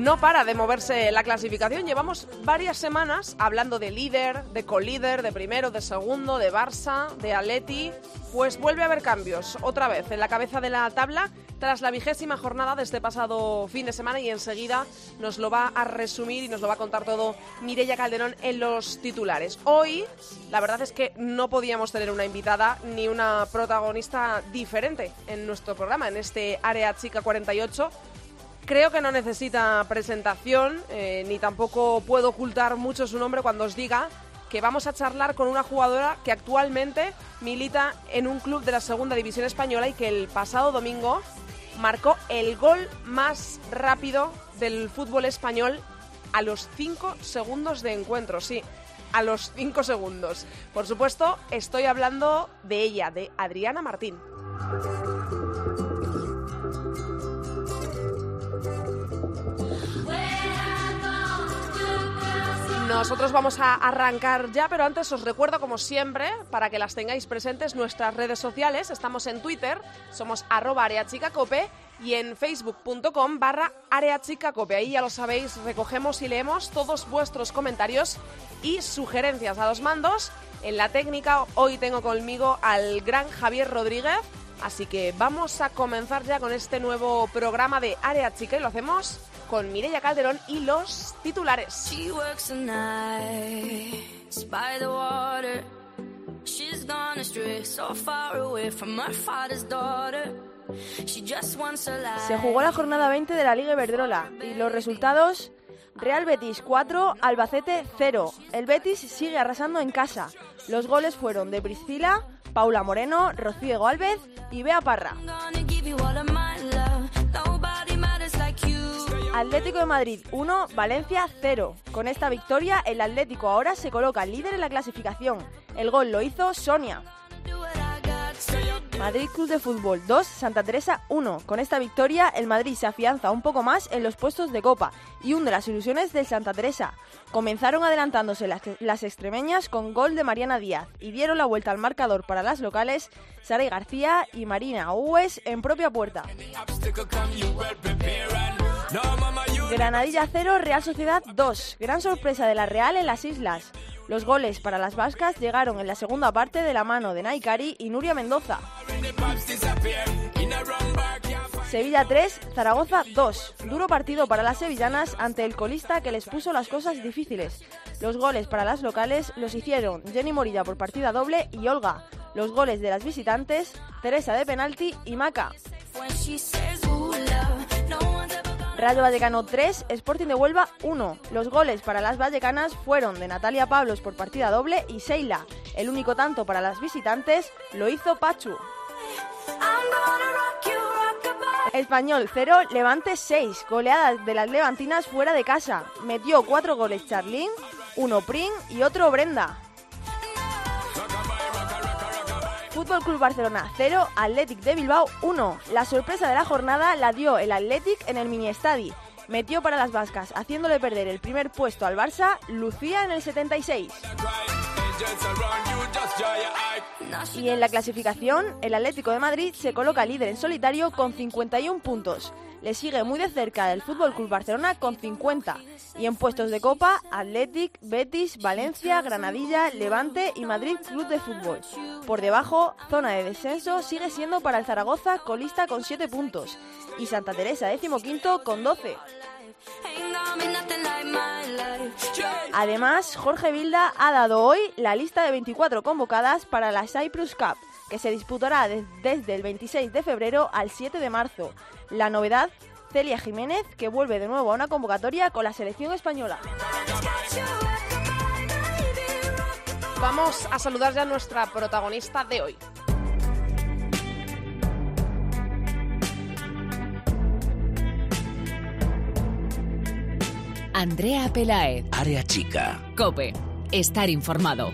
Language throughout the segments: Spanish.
No para de moverse la clasificación. Llevamos varias semanas hablando de líder, de colíder, de primero, de segundo, de Barça, de Atleti. Pues vuelve a haber cambios otra vez en la cabeza de la tabla tras la vigésima jornada de este pasado fin de semana y enseguida nos lo va a resumir y nos lo va a contar todo Mireia Calderón en los titulares. Hoy, la verdad es que no podíamos tener una invitada ni una protagonista diferente en nuestro programa, en este Área Chica 48 creo que no necesita presentación, eh, ni tampoco puedo ocultar mucho su nombre cuando os diga que vamos a charlar con una jugadora que actualmente milita en un club de la Segunda División Española y que el pasado domingo marcó el gol más rápido del fútbol español a los 5 segundos de encuentro, sí, a los 5 segundos. Por supuesto, estoy hablando de ella, de Adriana Martín. Nosotros vamos a arrancar ya, pero antes os recuerdo, como siempre, para que las tengáis presentes, nuestras redes sociales. Estamos en Twitter, somos arroba areachicacope y en facebook.com barra areachicacope. Ahí ya lo sabéis, recogemos y leemos todos vuestros comentarios y sugerencias a los mandos. En la técnica hoy tengo conmigo al gran Javier Rodríguez, así que vamos a comenzar ya con este nuevo programa de Área Chica y lo hacemos con Mireia Calderón y los titulares. Se jugó la jornada 20 de la Liga Iberdrola y los resultados Real Betis 4, Albacete 0. El Betis sigue arrasando en casa. Los goles fueron de Priscila, Paula Moreno, Rocío Álvez y Bea Parra. Atlético de Madrid 1, Valencia 0. Con esta victoria, el Atlético ahora se coloca líder en la clasificación. El gol lo hizo Sonia. Madrid Club de Fútbol 2, Santa Teresa 1. Con esta victoria, el Madrid se afianza un poco más en los puestos de Copa y hunde las ilusiones del Santa Teresa. Comenzaron adelantándose las, extremeñas con gol de Mariana Díaz y dieron la vuelta al marcador para las locales Saray García y Marina Ues en propia puerta. Granadilla 0, Real Sociedad 2. Gran sorpresa de la Real en las islas. Los goles para las vascas llegaron en la segunda parte de la mano de Naikari y Nuria Mendoza. Sevilla 3, Zaragoza 2. Duro partido para las sevillanas ante el colista que les puso las cosas difíciles. Los goles para las locales los hicieron Jenny Morilla por partida doble y Olga. Los goles de las visitantes, Teresa de penalti y Maca. Rayo Vallecano 3, Sporting de Huelva 1. Los goles para las vallecanas fueron de Natalia Pablos por partida doble y Seila. El único tanto para las visitantes lo hizo Pachu. Español 0, Levante 6. Goleadas de las levantinas fuera de casa. Metió 4 goles Charlín, uno Prin y otro Brenda. Fútbol Club Barcelona 0, Athletic de Bilbao 1. La sorpresa de la jornada la dio el Athletic en el mini estadi. Metió para las vascas, haciéndole perder el primer puesto al Barça, Lucía en el 76. Y en la clasificación, el Atlético de Madrid se coloca líder en solitario con 51 puntos. Le sigue muy de cerca el Fútbol Club Barcelona con 50. Y en puestos de Copa, Athletic, Betis, Valencia, Granadilla, Levante y Madrid Club de Fútbol. Por debajo, zona de descenso sigue siendo para el Zaragoza colista con 7 puntos. Y Santa Teresa, decimoquinto, con 12. Además, Jorge Vilda ha dado hoy la lista de 24 convocadas para la Cyprus Cup, que se disputará desde el 26 de febrero al 7 de marzo. La novedad, Celia Jiménez, que vuelve de nuevo a una convocatoria con la selección española. Vamos a saludar ya a nuestra protagonista de hoy. Andrea Pelaez. Área chica. Cope. Estar informado.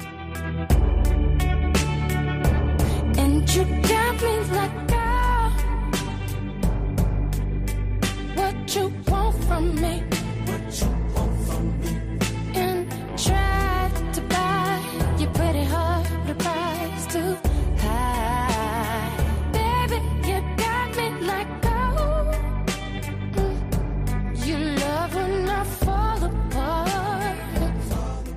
And you got me like you want from me. What you want from me. And try to buy your pretty heart the price too high. Baby, you got me like gold. Mm. You love when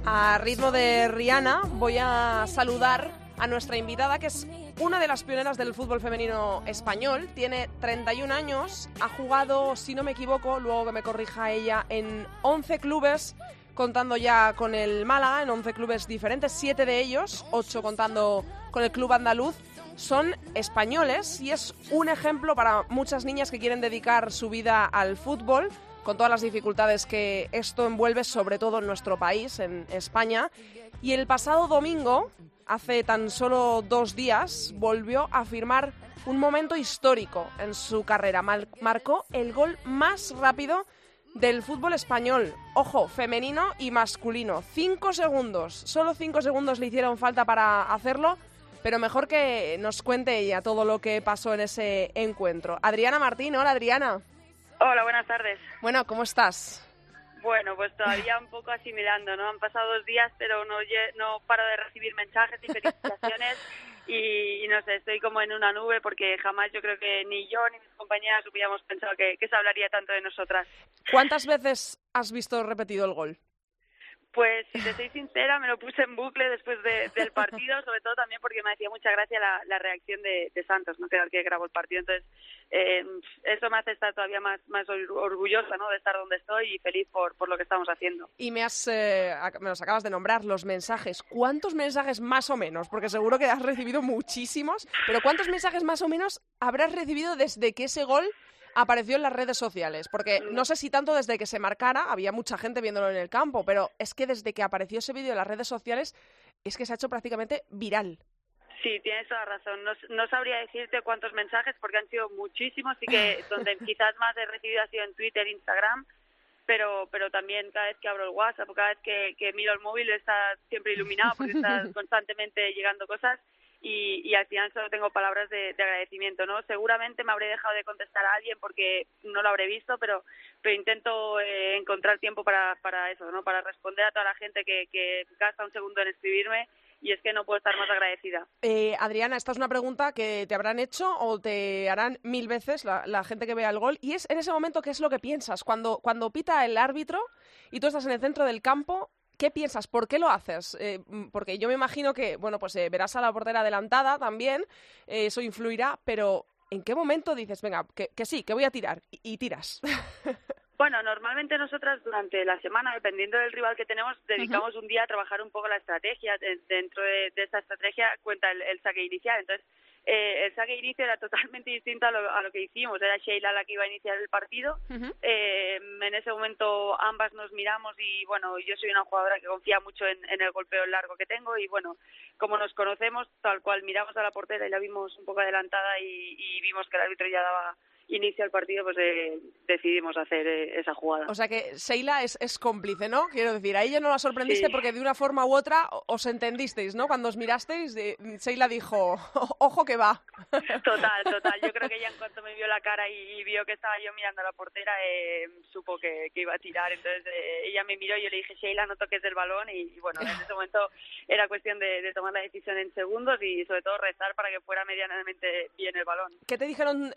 A ritmo de Rihanna voy a saludar a nuestra invitada que es una de las pioneras del fútbol femenino español. Tiene 31 años, ha jugado, si no me equivoco, luego que me corrija ella, en 11 clubes, contando ya con el Málaga, en 11 clubes diferentes, 7 de ellos, 8 contando con el club andaluz. Son españoles y es un ejemplo para muchas niñas que quieren dedicar su vida al fútbol con todas las dificultades que esto envuelve, sobre todo en nuestro país, en España. Y el pasado domingo, hace tan solo dos días, volvió a firmar un momento histórico en su carrera. marcó el gol más rápido del fútbol español. Ojo, femenino y masculino. Cinco segundos. Solo cinco segundos le hicieron falta para hacerlo. Pero mejor que nos cuente ella todo lo que pasó en ese encuentro. Adriana Martín, hola Adriana. Hola, buenas tardes. Bueno, ¿cómo estás? Bueno, pues todavía un poco asimilando, ¿no? Han pasado dos días, pero no, no paro de recibir mensajes y felicitaciones y, no sé, estoy como en una nube porque jamás yo creo que ni yo ni mis compañeras hubiéramos pensado que, que se hablaría tanto de nosotras. ¿Cuántas veces has visto repetido el gol? Pues si te soy sincera, me lo puse en bucle después del partido, sobre todo también porque me hacía mucha gracia la, reacción de, Santos, ¿no? que era el que grabó el partido. Entonces, eh, eso me hace estar todavía más, más orgullosa ¿no? de estar donde estoy y feliz por, por lo que estamos haciendo. Y me, has, eh, me los acabas de nombrar, los mensajes. ¿Cuántos mensajes más o menos? Porque seguro que has recibido muchísimos, pero ¿cuántos mensajes más o menos habrás recibido desde que ese gol apareció en las redes sociales? Porque no sé si tanto desde que se marcara, había mucha gente viéndolo en el campo, pero es que desde que apareció ese vídeo en las redes sociales es que se ha hecho prácticamente viral. Sí, tienes toda la razón. No, sabría decirte cuántos mensajes porque han sido muchísimos y que donde quizás más he recibido ha sido en Twitter, Instagram, pero pero también cada vez que abro el WhatsApp, cada vez que, que miro el móvil está siempre iluminado porque está constantemente llegando cosas y, y al final solo tengo palabras de, agradecimiento, ¿no? Seguramente me habré dejado de contestar a alguien porque no lo habré visto, pero, pero intento eh, encontrar tiempo para, para eso, ¿no? Para responder a toda la gente que, gasta un segundo en escribirme y es que no puedo estar más agradecida. Eh, Adriana, esta es una pregunta que te habrán hecho o te harán mil veces la, la, gente que vea el gol. Y es en ese momento, ¿qué es lo que piensas? Cuando, cuando pita el árbitro y tú estás en el centro del campo, ¿Qué piensas? ¿Por qué lo haces? Eh, mm, porque yo me imagino que, bueno, pues eh, verás a la portera adelantada también, eh, eso influirá, pero ¿en qué momento dices, venga, que, sí, que voy a tirar y, tiras? Bueno, normalmente nosotras durante la semana, dependiendo del rival que tenemos, dedicamos un día a trabajar un poco la estrategia. Dentro de, esta estrategia cuenta el, saque inicial. Entonces, eh, el saque inicio era totalmente distinto a lo, que hicimos. Era Sheila la que iba a iniciar el partido. eh, en ese momento ambas nos miramos y bueno, yo soy una jugadora que confía mucho en, el golpeo largo que tengo y bueno, como nos conocemos, tal cual miramos a la portera y la vimos un poco adelantada y, y vimos que el árbitro ya daba inicia el partido, pues eh, decidimos hacer eh, esa jugada. O sea que Sheila es, es cómplice, ¿no? Quiero decir, a ella no la sorprendiste porque de una forma u otra os entendisteis, ¿no? Cuando os mirasteis, de, Sheila dijo, ojo que va. Total, total. Yo creo que ella en cuanto me vio la cara y, vio que estaba yo mirando a la portera, eh, supo que, iba a tirar. Entonces ella me miró y yo le dije, Sheila, no toques el balón. Y, bueno, en ese momento era cuestión de, de, tomar la decisión en segundos y sobre todo rezar para que fuera medianamente bien el balón. ¿Qué te dijeron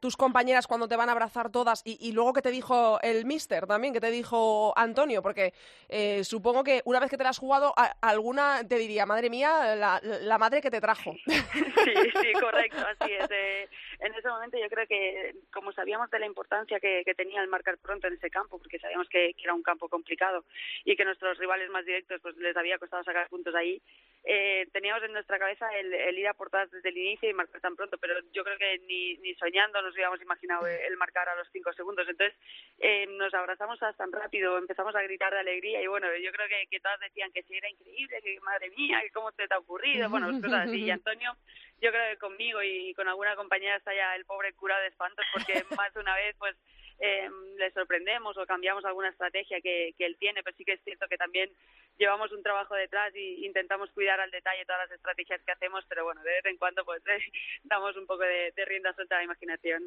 tus compañeras cuando te van a abrazar todas y, luego que te dijo el mister también, que te dijo Antonio, porque eh, supongo que una vez que te la has jugado, alguna te diría, madre mía, la, madre que te trajo. Sí, sí, correcto, así es. Eh, en ese momento yo creo que, como sabíamos de la importancia que, tenía el marcar pronto en ese campo, porque sabíamos que, era un campo complicado y que nuestros rivales más directos pues les había costado sacar puntos ahí, eh, teníamos en nuestra cabeza el, ir a por desde el inicio y marcar tan pronto, pero yo creo que ni, ni soñando nos habíamos imaginado el marcar a los cinco segundos. Entonces eh, nos abrazamos tan rápido, empezamos a gritar de alegría y bueno, yo creo que, que todas decían que sí era increíble, que madre mía, que cómo te, ha ocurrido, bueno, cosas así. Y Antonio, yo creo que conmigo y con alguna compañera está ya el pobre curado de espantos porque más de una vez pues eh, le sorprendemos o cambiamos alguna estrategia que, que él tiene, pero sí que es cierto que también llevamos un trabajo detrás y intentamos cuidar al detalle todas las estrategias que hacemos, pero bueno, de vez en cuando pues damos un poco de, rienda suelta a la imaginación.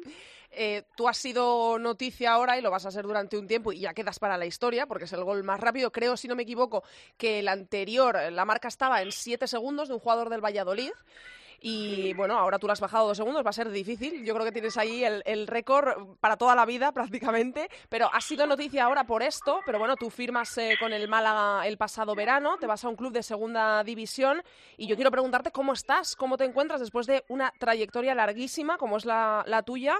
Eh, tú has sido noticia ahora y lo vas a ser durante un tiempo y ya quedas para la historia porque es el gol más rápido. Creo, si no me equivoco, que el anterior, la marca estaba en siete segundos de un jugador del Valladolid. Y bueno, ahora tú lo has bajado dos segundos, va a ser difícil. Yo creo que tienes ahí el, récord para toda la vida prácticamente. Pero ha sido noticia ahora por esto. Pero bueno, tú firmas eh, con el Málaga el pasado verano, te vas a un club de segunda división. Y yo quiero preguntarte cómo estás, cómo te encuentras después de una trayectoria larguísima como es la, la tuya.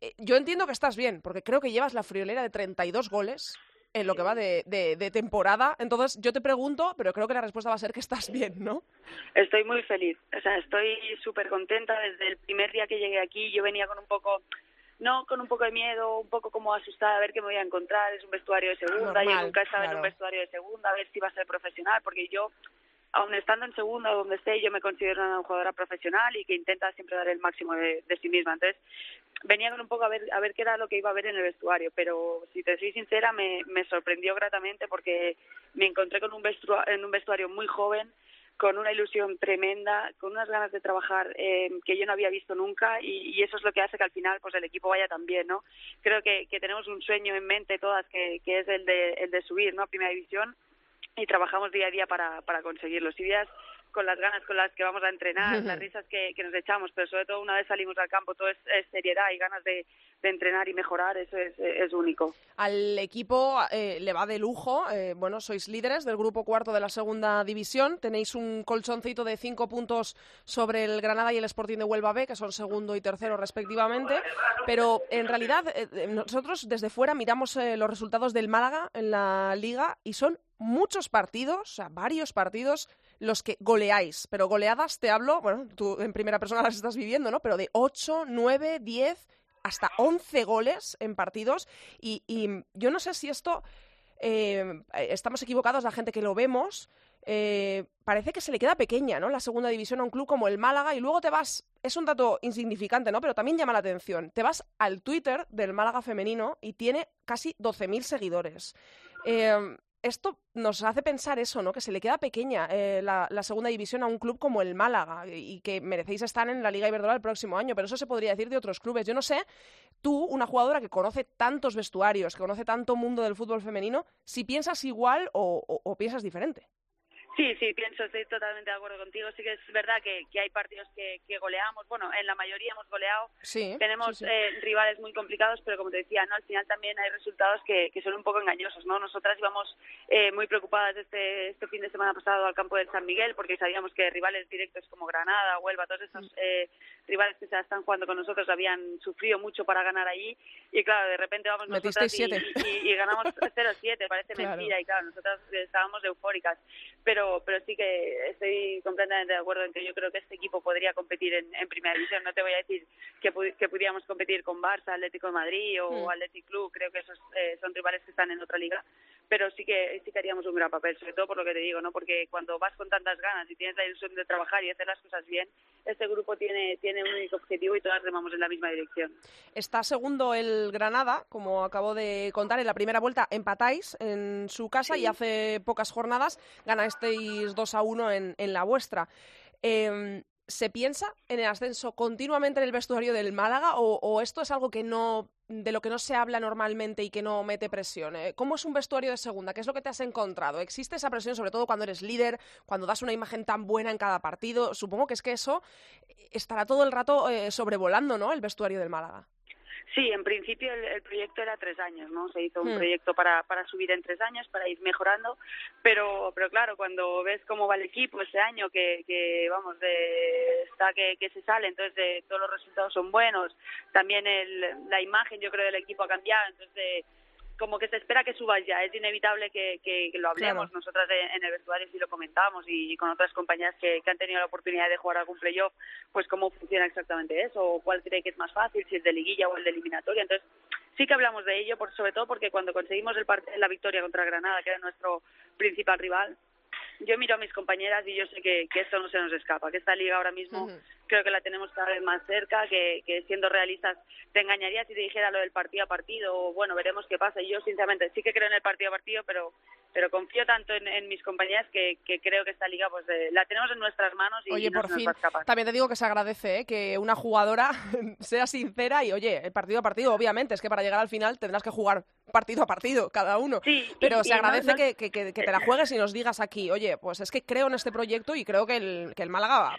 Eh, yo entiendo que estás bien, porque creo que llevas la friolera de 32 goles en lo que va de, de, temporada. Entonces, yo te pregunto, pero creo que la respuesta va a ser que estás bien, ¿no? Estoy muy feliz. O sea, estoy súper contenta. Desde el primer día que llegué aquí, yo venía con un poco no con un poco de miedo, un poco como asustada a ver qué me voy a encontrar, es un vestuario de segunda, yo nunca estaba en un vestuario de segunda, a ver si va a ser profesional, porque yo, aun estando en segunda o donde esté, yo me considero una jugadora profesional y que intenta siempre dar el máximo de, de sí misma. Entonces, venía con un poco a ver, a ver qué era lo que iba a ver en el vestuario, pero si te soy sincera, me, me sorprendió gratamente porque me encontré con un vestuario, en un vestuario muy joven, con una ilusión tremenda, con unas ganas de trabajar eh, que yo no había visto nunca y, y, eso es lo que hace que al final pues el equipo vaya tan bien, ¿no? Creo que, que tenemos un sueño en mente todas que, que es el de, el de subir, ¿no? A Primera División y trabajamos día a día para, para conseguirlo. Si días con las ganas con las que vamos a entrenar, las risas que, que, nos echamos, pero sobre todo una vez salimos al campo todo es, es seriedad y ganas de, de, entrenar y mejorar, eso es, es único. Al equipo eh, le va de lujo, eh, bueno, sois líderes del grupo cuarto de la segunda división, tenéis un colchoncito de cinco puntos sobre el Granada y el Sporting de Huelva B, que son segundo y tercero respectivamente, pero en realidad eh, nosotros desde fuera miramos eh, los resultados del Málaga en la liga y son muchos partidos, o sea, varios partidos los que goleáis, pero goleadas te hablo, bueno, tú en primera persona las estás viviendo, ¿no? Pero de 8, 9, 10, hasta 11 goles en partidos y, yo no sé si esto, eh, estamos equivocados la gente que lo vemos, eh, parece que se le queda pequeña, ¿no? La segunda división a un club como el Málaga y luego te vas, es un dato insignificante, ¿no? Pero también llama la atención. Te vas al Twitter del Málaga femenino y tiene casi 12.000 seguidores. Eh, esto nos hace pensar eso, ¿no? Que se le queda pequeña eh, la, segunda división a un club como el Málaga y que merecéis estar en la Liga Iberdrola el próximo año, pero eso se podría decir de otros clubes. Yo no sé, tú, una jugadora que conoce tantos vestuarios, que conoce tanto mundo del fútbol femenino, si piensas igual o piensas diferente. Sí, sí, pienso, estoy totalmente de acuerdo contigo. Sí que es verdad que, que hay partidos que, que, goleamos. Bueno, en la mayoría hemos goleado. Sí, Tenemos sí, sí. Eh, rivales muy complicados, pero como te decía, no al final también hay resultados que, que son un poco engañosos. no Nosotras íbamos eh, muy preocupadas este, este fin de semana pasado al campo del San Miguel porque sabíamos que rivales directos como Granada, Huelva, todos esos eh, rivales que se están jugando con nosotros habían sufrido mucho para ganar allí. Y claro, de repente vamos nosotras y, y, y, ganamos 0-7, parece claro. mentira. Y claro, nosotras estábamos eufóricas. Pero pero sí que estoy completamente de acuerdo en que yo creo que este equipo podría competir en, en primera división. No te voy a decir que, que pudiéramos competir con Barça, Atlético de Madrid o mm. Athletic Club, creo que esos eh, son rivales que están en otra liga, pero sí que sí que haríamos un gran papel, sobre todo por lo que te digo, ¿no? Porque cuando vas con tantas ganas y tienes la ilusión de trabajar y hacer las cosas bien, este grupo tiene tiene un único objetivo y todas remamos en la misma dirección. Está segundo el Granada, como acabo de contar, en la primera vuelta empatáis en su casa sí. y hace pocas jornadas ganasteis 2 a 1 en, en la vuestra. Eh, ¿Se piensa en el ascenso continuamente en el vestuario del Málaga o, o, esto es algo que no de lo que no se habla normalmente y que no mete presión? Eh, ¿Cómo es un vestuario de segunda? ¿Qué es lo que te has encontrado? ¿Existe esa presión sobre todo cuando eres líder, cuando das una imagen tan buena en cada partido? Supongo que es que eso estará todo el rato eh, sobrevolando, ¿no? El vestuario del Málaga. Sí, en principio el, el, proyecto era tres años, ¿no? Se hizo un hmm. proyecto para, para subir en tres años, para ir mejorando, pero, pero claro, cuando ves cómo va el equipo ese año, que, que vamos, de, está que, que se sale, entonces de, todos los resultados son buenos, también el, la imagen yo creo del equipo ha cambiado, entonces de, como que se espera que subas ya, es inevitable que, que, que lo hablemos claro. nosotras en el vestuario si lo comentamos y, con otras compañeras que, que, han tenido la oportunidad de jugar algún playoff, pues cómo funciona exactamente eso, o cuál cree que es más fácil, si es de liguilla o el de eliminatoria, entonces sí que hablamos de ello, por, sobre todo porque cuando conseguimos el la victoria contra Granada, que era nuestro principal rival, yo miro a mis compañeras y yo sé que, que esto no se nos escapa, que esta liga ahora mismo uh -huh. creo que la tenemos cada vez más cerca, que, que siendo realistas te engañaría si te dijera lo del partido a partido, o bueno, veremos qué pasa. Y yo sinceramente sí que creo en el partido a partido, pero pero confío tanto en, mis compañeras que, creo que esta liga pues la tenemos en nuestras manos y oye no por nos fin va a escapar. también te digo que se agradece ¿eh? que una jugadora sea sincera y oye el partido a partido obviamente es que para llegar al final tendrás que jugar partido a partido cada uno Sí, pero y- se y agradece no- que, que- que- que te la juegues y nos digas aquí oye pues es que creo en este proyecto y creo que el, que el Málaga va,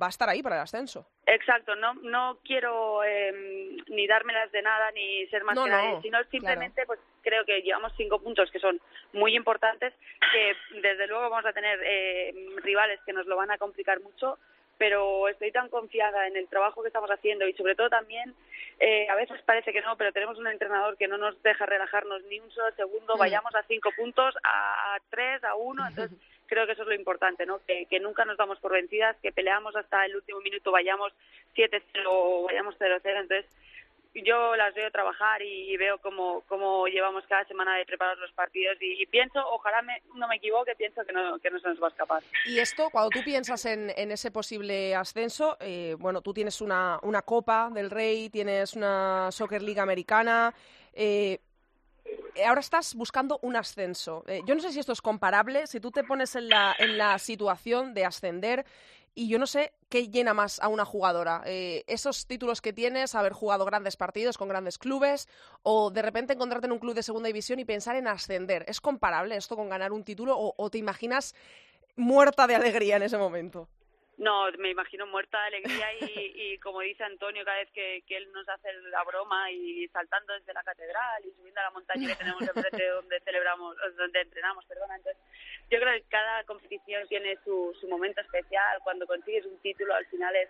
va a estar ahí para el ascenso Exacto, no, no quiero eh, ni dármelas de nada ni ser más que nadie, sino simplemente pues creo que llevamos cinco puntos que son muy importantes, que desde luego vamos a tener eh, rivales que nos lo van a complicar mucho, pero estoy tan confiada en el trabajo que estamos haciendo y sobre todo también, eh, a veces parece que no, pero tenemos un entrenador que no nos deja relajarnos ni un solo segundo, Mm. vayamos a cinco puntos, a tres, a uno, entonces creo que eso es lo importante, ¿no? Que, que nunca nos damos por vencidas, que peleamos hasta el último minuto, vayamos 7-0 o vayamos 0-0, entonces yo las veo trabajar y veo cómo, cómo llevamos cada semana de preparar los partidos y, pienso, ojalá me- no me equivoque, pienso que no, que no se nos va a escapar. Y esto, cuando tú piensas en, en ese posible ascenso, eh, bueno, tú tienes una, una Copa del Rey, tienes una Soccer Liga Americana, eh, ahora estás buscando un ascenso. Eh, yo no sé si esto es comparable, si tú te pones en la, en la situación de ascender, y yo no sé qué llena más a una jugadora. Eh, esos títulos que tienes, haber jugado grandes partidos con grandes clubes, o de repente encontrarte en un club de segunda división y pensar en ascender. ¿Es comparable esto con ganar un título o, o te imaginas muerta de alegría en ese momento? No, me imagino muerta de alegría y, y como dice Antonio cada vez que, él nos hace la broma y saltando desde la catedral y subiendo a la montaña que tenemos enfrente donde celebramos, donde entrenamos, perdona. Entonces, yo creo que cada competición tiene su, su momento especial. Cuando consigues un título al final es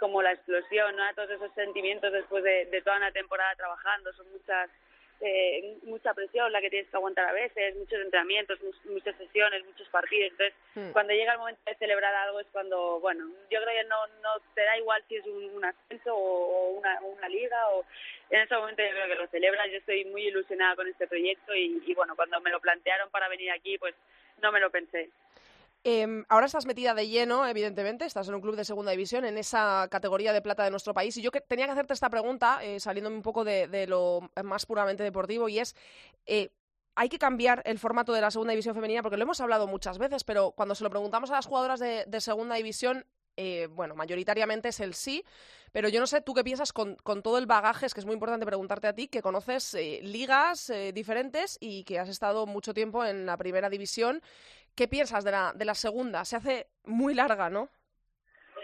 como la explosión, ¿no? Todos esos sentimientos después de, de toda una temporada trabajando, son muchas eh, mucha presión la que tienes que aguantar a veces, muchos entrenamientos, mu- muchas sesiones, muchos partidos. Entonces, Hmm. cuando llega el momento de celebrar algo es cuando, bueno, yo creo que no, no te da igual si es un, un ascenso o, una, una liga o en ese momento yo creo que lo celebras. Yo estoy muy ilusionada con este proyecto y, y bueno, cuando me lo plantearon para venir aquí, pues no me lo pensé. Em, ahora estás metida de lleno, evidentemente, estás en un club de segunda división, en esa categoría de plata de nuestro país. Y yo que tenía que hacerte esta pregunta, eh, saliéndome un poco de, lo más puramente deportivo, y es, eh, ¿hay que cambiar el formato de la segunda división femenina? Porque lo hemos hablado muchas veces, pero cuando se lo preguntamos a las jugadoras de, segunda división, eh, bueno, mayoritariamente es el sí, pero yo no sé, tú qué piensas con, todo el bagaje, es que es muy importante preguntarte a ti, que conoces ligas diferentes y que has estado mucho tiempo en la primera división. ¿Qué piensas de la, de la segunda? Se hace muy larga, ¿no?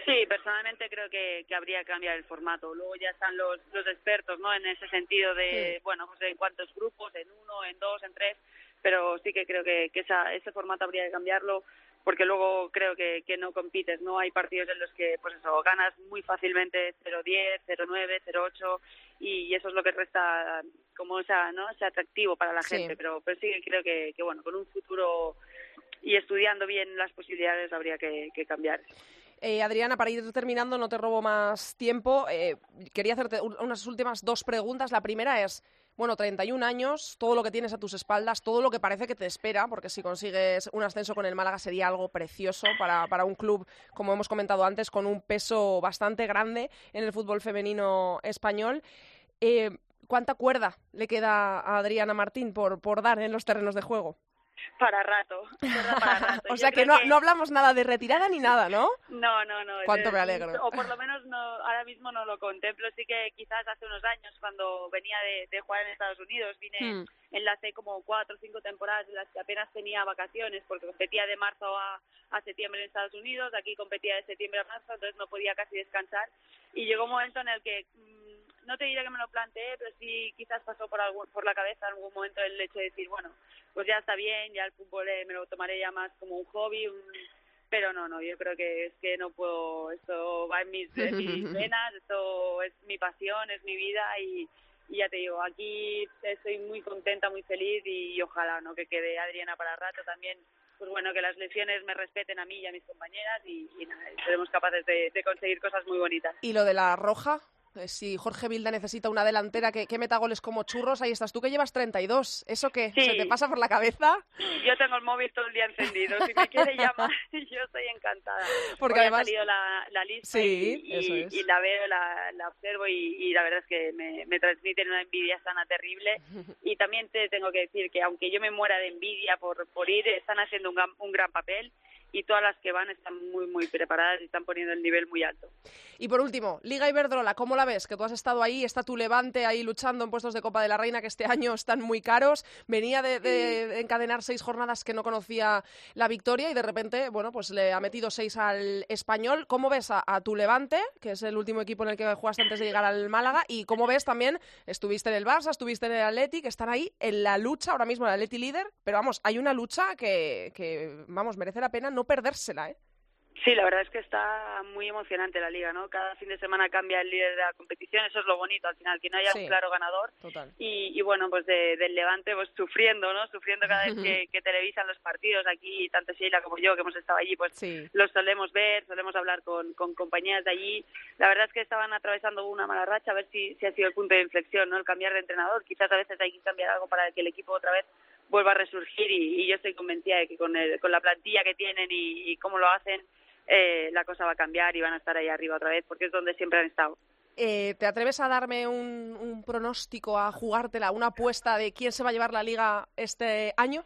Sí, personalmente creo que, que habría que cambiar el formato. Luego ya están los, los expertos, ¿no? En ese sentido de, bueno, pues en cuántos grupos, en uno, en dos, en tres, pero sí que creo que, que esa, ese formato habría que cambiarlo porque luego creo que, que no compites, ¿no? Hay partidos en los que, pues eso, ganas muy fácilmente 0-10, 0-9, 0-8 y eso es lo que resta como esa, ¿no? Ese atractivo para la Sí. gente, pero, pero sí que creo que, que, bueno, con un futuro y estudiando bien las posibilidades habría que, cambiar. Eh, Adriana, para ir terminando, no te robo más tiempo. eh, quería hacerte un- unas últimas dos preguntas. La primera es, bueno, 31 años, todo lo que tienes a tus espaldas, todo lo que parece que te espera, porque si consigues un ascenso con el Málaga sería algo precioso para, para un club, como hemos comentado antes, con un peso bastante grande en el fútbol femenino español. Eh, ¿Cuánta cuerda le queda a Adriana Martín por, por dar en los terrenos de juego? Para rato, cuerda para rato. o Yo sea que no, no hablamos nada de retirada ni nada, ¿no? No, no, no. Cuánto me alegro. O por lo menos no, ahora mismo no lo contemplo. Sí que quizás hace unos años, cuando venía de, de jugar en Estados Unidos, vine, Hmm. enlacé como cuatro o cinco temporadas en las que apenas tenía vacaciones, porque competía de marzo a, a septiembre en Estados Unidos, aquí competía de septiembre a marzo, entonces no podía casi descansar. Y llegó un momento en el que, mm, no te diré que me lo planteé, pero sí quizás pasó por, algún, por la cabeza en algún momento el hecho de decir, bueno, pues ya está bien, ya el fútbol eh, me lo tomaré ya más como un hobby, un, pero no, no, yo creo que es que no puedo, esto va en mis, en mis venas, esto es mi pasión, es mi vida y, y ya te digo, aquí estoy muy contenta, muy feliz y, ojalá no que quede Adriana para rato también. Pues bueno, que las lesiones me respeten a mí y a mis compañeras y, y nada, seremos capaces de, de conseguir cosas muy bonitas. ¿Y lo de la roja? Eh, Si Jorge Vilda necesita una delantera que, que meta goles como churros, ahí estás tú que llevas 32. ¿Eso qué? Sí. ¿Se te pasa por la cabeza? Yo tengo el móvil todo el día encendido. Si me quiere llamar, yo estoy encantada. Porque Hoy además- ha salido la, la lista Sí, y, eso y- es. y la veo, la, la observo y, y la verdad es que me, me transmiten una envidia sana terrible. Y también te tengo que decir que aunque yo me muera de envidia por, por ir, están haciendo un, gran- un gran papel y todas las que van están muy, muy preparadas y están poniendo el nivel muy alto. Y por último, Liga Iberdrola, ¿cómo la ves? Que tú has estado ahí, está tu Levante ahí luchando en puestos de Copa de la Reina, que este año están muy caros. Venía de, de encadenar seis jornadas que no conocía la victoria y de repente, bueno, pues le ha metido seis al español. ¿Cómo ves a, a tu Levante, que es el último equipo en el que jugaste antes de llegar al Málaga? Y cómo ves también, estuviste en el Barça, estuviste en el Atleti, que están ahí en la lucha, ahora mismo el Atleti líder, pero vamos, hay una lucha que, que vamos, merece la pena no perdérsela, ¿eh? Sí, la verdad es que está muy emocionante la liga, ¿no? Cada fin de semana cambia el líder de la competición, eso es lo bonito al final, que no haya Sí. un claro ganador. Total. Y, y bueno, pues de- del Levante, pues sufriendo, ¿no? Sufriendo cada vez que, que televisan los partidos aquí, tanto Sheila como yo, que hemos estado allí, pues Sí. los solemos ver, solemos hablar con, con compañeras de allí. La verdad es que estaban atravesando una mala racha, a ver si, si ha sido el punto de inflexión, ¿no? El cambiar de entrenador. Quizás a veces hay que cambiar algo para que el equipo otra vez vuelva a resurgir y, yo estoy convencida de que con, el- con la plantilla que tienen y, y cómo lo hacen, eh, la cosa va a cambiar y van a estar ahí arriba otra vez, porque es donde siempre han estado. Eh, ¿Te atreves a darme un, un pronóstico, a jugártela, una apuesta de quién se va a llevar la liga este año?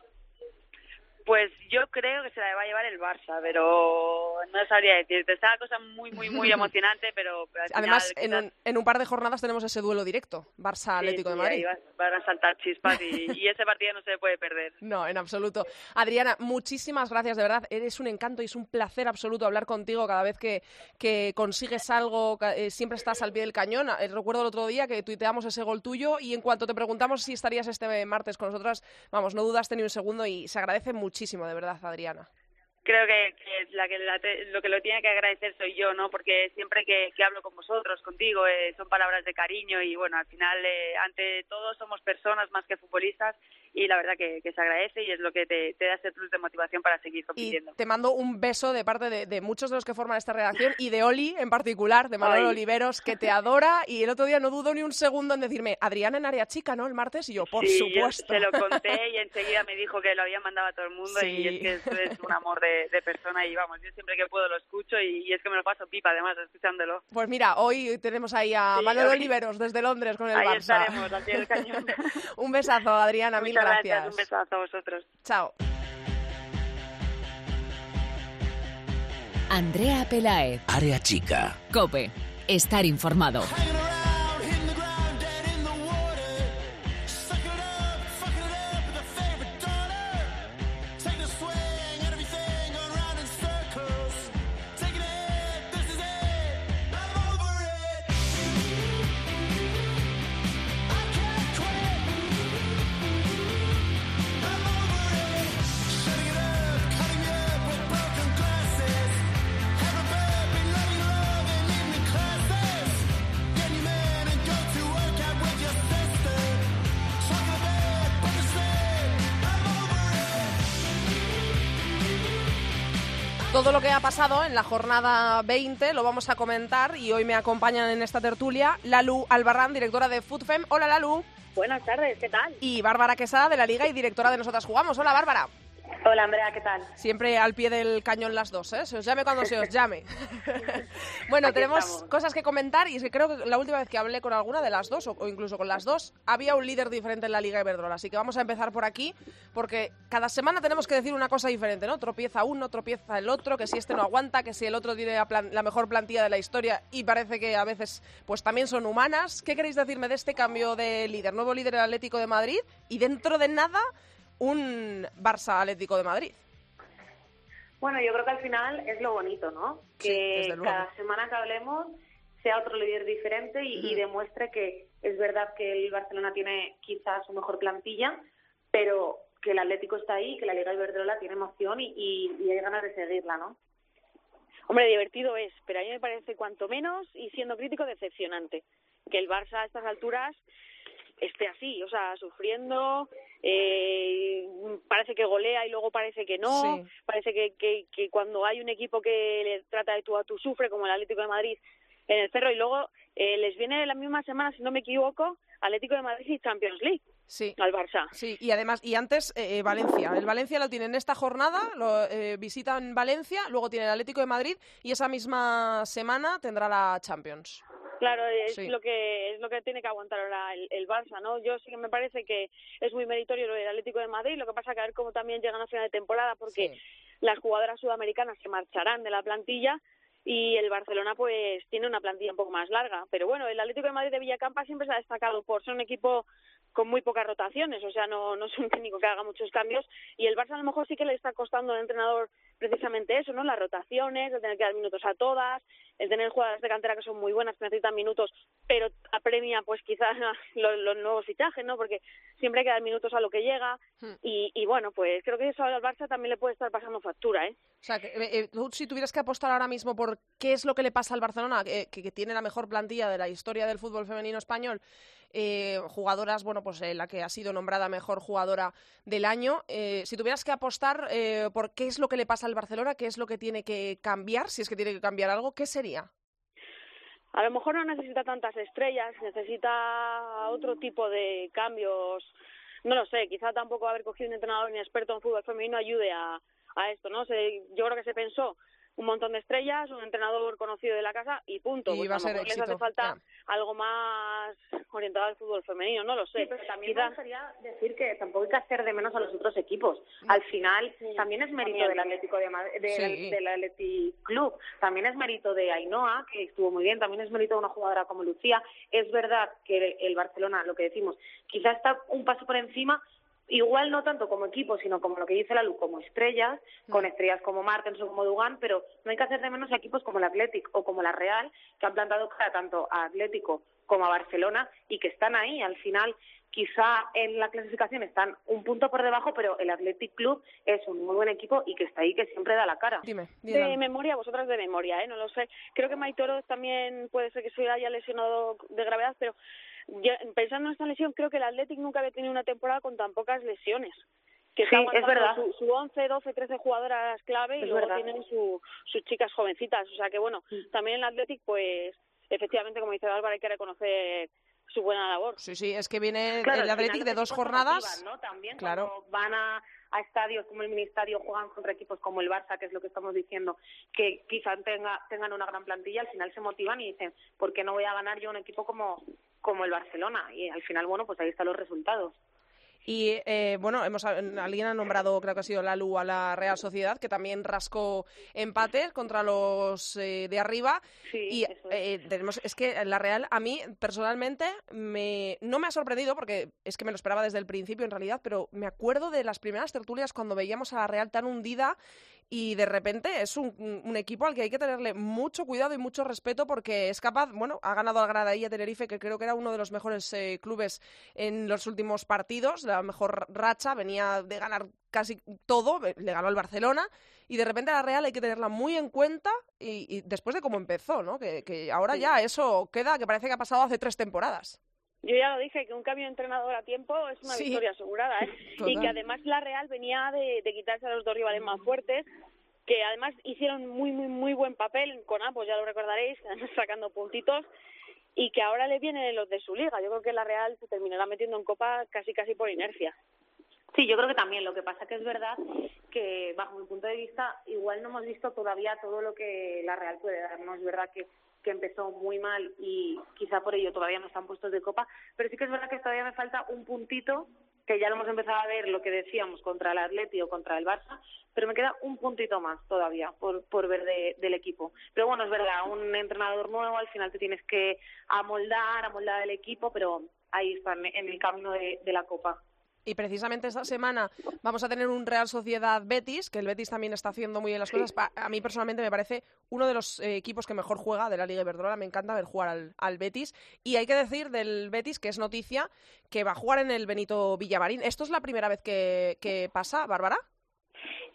Pues yo creo que se la va a llevar el Barça, pero no sabría decirte. Está la cosa muy, muy, muy emocionante, pero, pero al Además, final, en un, en un par de jornadas tenemos ese duelo directo, Barça-Atlético sí, de sí, Madrid. va- van a saltar chispas y, y ese partido no se puede perder. No, en absoluto. Adriana, muchísimas gracias, de verdad. Eres un encanto y es un placer absoluto hablar contigo cada vez que, que consigues algo. eh, siempre estás al pie del cañón. Eh, recuerdo el otro día que tuiteamos ese gol tuyo y en cuanto te preguntamos si estarías este martes con nosotras, vamos, no dudaste ni un segundo y se agradece muchísimo, de verdad, Adriana. Creo que, que la que la te- lo que lo tiene que agradecer soy yo, ¿no? Porque siempre que, que hablo con vosotros, contigo, eh, son palabras de cariño y bueno, al final, eh, ante todo, somos personas más que futbolistas y la verdad que, que se agradece y es lo que te, te da ese plus de motivación para seguir Y compitiendo. te mando un beso de parte de, de muchos de los que forman esta redacción y de Oli en particular, de Manuel Ay. Oliveros, que te adora. Y el otro día no dudo ni un segundo en decirme, Adriana en área chica, ¿no? El martes. Y yo, por sí, yo supuesto. se lo conté y enseguida me dijo que lo había mandado a todo el mundo Sí. y es que esto es un amor de, de persona y vamos, yo siempre que puedo lo escucho y, y es que me lo paso pipa además escuchándolo. Pues mira, hoy tenemos ahí a Sí, Manuel hoy- Oliveros desde Londres con el Ahí Barça. estaremos, al pie del cañón. un besazo, Adriana, mil Muchas gracias. Un besazo a vosotros. Chao. Andrea Pelaez, Área chica. Cope, estar informado. Todo lo que ha pasado en la jornada 20 lo vamos a comentar y hoy me acompañan en esta tertulia Lalu Albarrán, directora de FoodFem. Hola Lalu. Buenas tardes, ¿qué tal? Y Bárbara Quesada de la Liga y directora de Nosotras Jugamos. Hola Bárbara. Hola, Andrea, ¿qué tal? Siempre al pie del cañón las dos, ¿eh? Se os llame cuando se os llame. bueno, Aquí tenemos estamos. cosas que comentar y es que creo que la última vez que hablé con alguna de las dos, o, incluso con las dos, había un líder diferente en la Liga Iberdrola. Así que vamos a empezar por aquí, porque cada semana tenemos que decir una cosa diferente, ¿no? Tropieza uno, tropieza el otro, que si este no aguanta, que si el otro tiene la, la mejor plantilla de la historia y parece que a veces pues también son humanas. ¿Qué queréis decirme de este cambio de líder? Nuevo líder del Atlético de Madrid y dentro de nada un Barça Atlético de Madrid. Bueno, yo creo que al final es lo bonito, ¿no? Sí, Que cada semana que hablemos sea otro líder diferente y, demuestre que es verdad que el Barcelona tiene quizás su mejor plantilla, pero que el Atlético está ahí, que la Liga Iberdrola tiene emoción y, y, y hay ganas de seguirla, ¿no? Hombre, divertido es, pero a mí me parece cuanto menos, y siendo crítico, decepcionante. Que el Barça a estas alturas esté así, o sea, sufriendo, eh, parece que golea y luego parece que no, Sí. parece que, que, que cuando hay un equipo que le trata de tú a tú sufre, como el Atlético de Madrid, en el Cerro y luego eh, les viene la misma semana, si no me equivoco, Atlético de Madrid y Champions League. Sí. Al Barça. Sí, y además, y antes eh, eh, Valencia. El Valencia lo tiene en esta jornada, lo eh, visitan Valencia, luego tiene el Atlético de Madrid y esa misma semana tendrá la Champions. Claro, es Sí. lo que es lo que tiene que aguantar ahora el, el Barça, ¿no? Yo sí que me parece que es muy meritorio lo del Atlético de Madrid, lo que pasa que a ver cómo también llegan a final de temporada porque Sí. las jugadoras sudamericanas se marcharán de la plantilla y el Barcelona pues tiene una plantilla un poco más larga, pero bueno, el Atlético de Madrid de Villacampa siempre se ha destacado por ser un equipo con muy pocas rotaciones, o sea, no, no es un técnico que haga muchos cambios y el Barça a lo mejor sí que le está costando al entrenador precisamente eso, ¿no? Las rotaciones, el tener que dar minutos a todas, el tener jugadoras de cantera que son muy buenas, que necesitan minutos, pero apremia pues quizás los, los nuevos fichajes, ¿no? Porque siempre hay que dar minutos a lo que llega Hmm. y, y bueno, pues creo que eso al Barça también le puede estar pasando factura, ¿eh? O sea, que, eh, eh, tú si tuvieras que apostar ahora mismo por qué es lo que le pasa al Barcelona, eh, que, que tiene la mejor plantilla de la historia del fútbol femenino español, eh, jugadoras, bueno, pues eh, la que ha sido nombrada mejor jugadora del año, eh, si tuvieras que apostar eh, por qué es lo que le pasa al Barcelona, qué es lo que tiene que cambiar, si es que tiene que cambiar algo, ¿qué sería? A lo mejor no necesita tantas estrellas, necesita otro tipo de cambios. No lo sé, quizá tampoco haber cogido un entrenador ni experto en fútbol femenino ayude a, esto, ¿no? Se, yo creo que se pensó un montón de estrellas, un entrenador conocido de la casa y punto. Y Pues va a ser mejor les éxito, hace falta algo más orientado al fútbol femenino, no lo sé. Sí, pero también Quizá- me gustaría decir que tampoco hay que hacer de menos a los otros equipos. Al final, Sí, también es mérito también. del Atlético de Madrid, del, Sí. del Athletic Club, también es mérito de Ainhoa, que estuvo muy bien, también es mérito de una jugadora como Lucía. Es verdad que el Barcelona, lo que decimos, quizá está un paso por encima, igual no tanto como equipo, sino como lo que dice la Lu, como estrellas, con estrellas como Martens o como Dugan, pero no hay que hacer de menos a equipos como el Athletic o como la Real, que han plantado cara tanto a Atlético como a Barcelona y que están ahí. Al final, quizá en la clasificación están un punto por debajo, pero el Athletic Club es un muy buen equipo y que está ahí, que siempre da la cara. Dime, De memoria, vosotras de memoria, ¿eh? No lo sé. Creo que Maitoro también puede ser que se haya lesionado de gravedad, pero ya- pensando en esta lesión, creo que el Athletic nunca había tenido una temporada con tan pocas lesiones. Que Sí, es verdad. Su, su 11, 12, 13 jugadoras clave y Es luego verdad. tienen su, sus chicas jovencitas. O sea que, bueno, también el Athletic, pues, efectivamente, como dice Álvaro, hay que reconocer su buena labor. Sí, sí, es que viene Claro, el Athletic de dos jornadas. motivan, ¿no? También Claro. cuando van a, a estadios como el Ministerio, juegan contra equipos como el Barça, que es lo que estamos diciendo, que quizá tenga, tengan una gran plantilla, al final se motivan y dicen, ¿por qué no voy a ganar yo un equipo como, como el Barcelona? Y al final, bueno, pues ahí están los resultados. Y eh, bueno, hemos alguien ha nombrado, creo que ha sido Lalu a la Real Sociedad, que también rascó empate contra los eh, de arriba. Sí, y eso es. eh, tenemos, es que la Real a mí personalmente me, no me ha sorprendido porque es que me lo esperaba desde el principio en realidad, pero me acuerdo de las primeras tertulias cuando veíamos a la Real tan hundida y de repente es un, un equipo al que hay que tenerle mucho cuidado y mucho respeto porque es capaz, bueno, ha ganado al Granadilla Tenerife, que creo que era uno de los mejores eh, clubes en los últimos partidos, la mejor racha, venía de ganar casi todo, le ganó al Barcelona y de repente la Real hay que tenerla muy en cuenta y, y después de cómo empezó, ¿no? Que, que ahora Sí. ya eso queda, que parece que ha pasado hace tres temporadas. Yo ya lo dije, que un cambio de entrenador a tiempo es una Sí. victoria asegurada, ¿eh? Total. Y que además la Real venía de, de quitarse a los dos rivales más fuertes, que además hicieron muy, muy, muy buen papel con ambos, ya lo recordaréis, sacando puntitos, y que ahora le vienen los de su liga. Yo creo que la Real se terminará metiendo en Copa casi, casi por inercia. Sí, yo creo que también. Lo que pasa que es verdad que, bajo mi punto de vista, igual no hemos visto todavía todo lo que la Real puede dar. No es verdad que, que empezó muy mal y quizá por ello todavía no están puestos de copa, pero sí que es verdad que todavía me falta un puntito que ya lo hemos empezado a ver lo que decíamos contra el Atleti o contra el Barça, pero me queda un puntito más todavía por, por ver de- del equipo. Pero bueno, es verdad, un entrenador nuevo, al final te tienes que amoldar, amoldar el equipo, pero ahí están en el camino de- de la Copa. Y precisamente esta semana vamos a tener un Real Sociedad Betis, que el Betis también está haciendo muy bien las cosas. A mí personalmente me parece uno de los eh, equipos que mejor juega de la Liga Iberdrola. Me encanta ver jugar al, al Betis. Y hay que decir del Betis, que es noticia, que va a jugar en el Benito Villamarín. ¿Esto es la primera vez que, que pasa, Bárbara?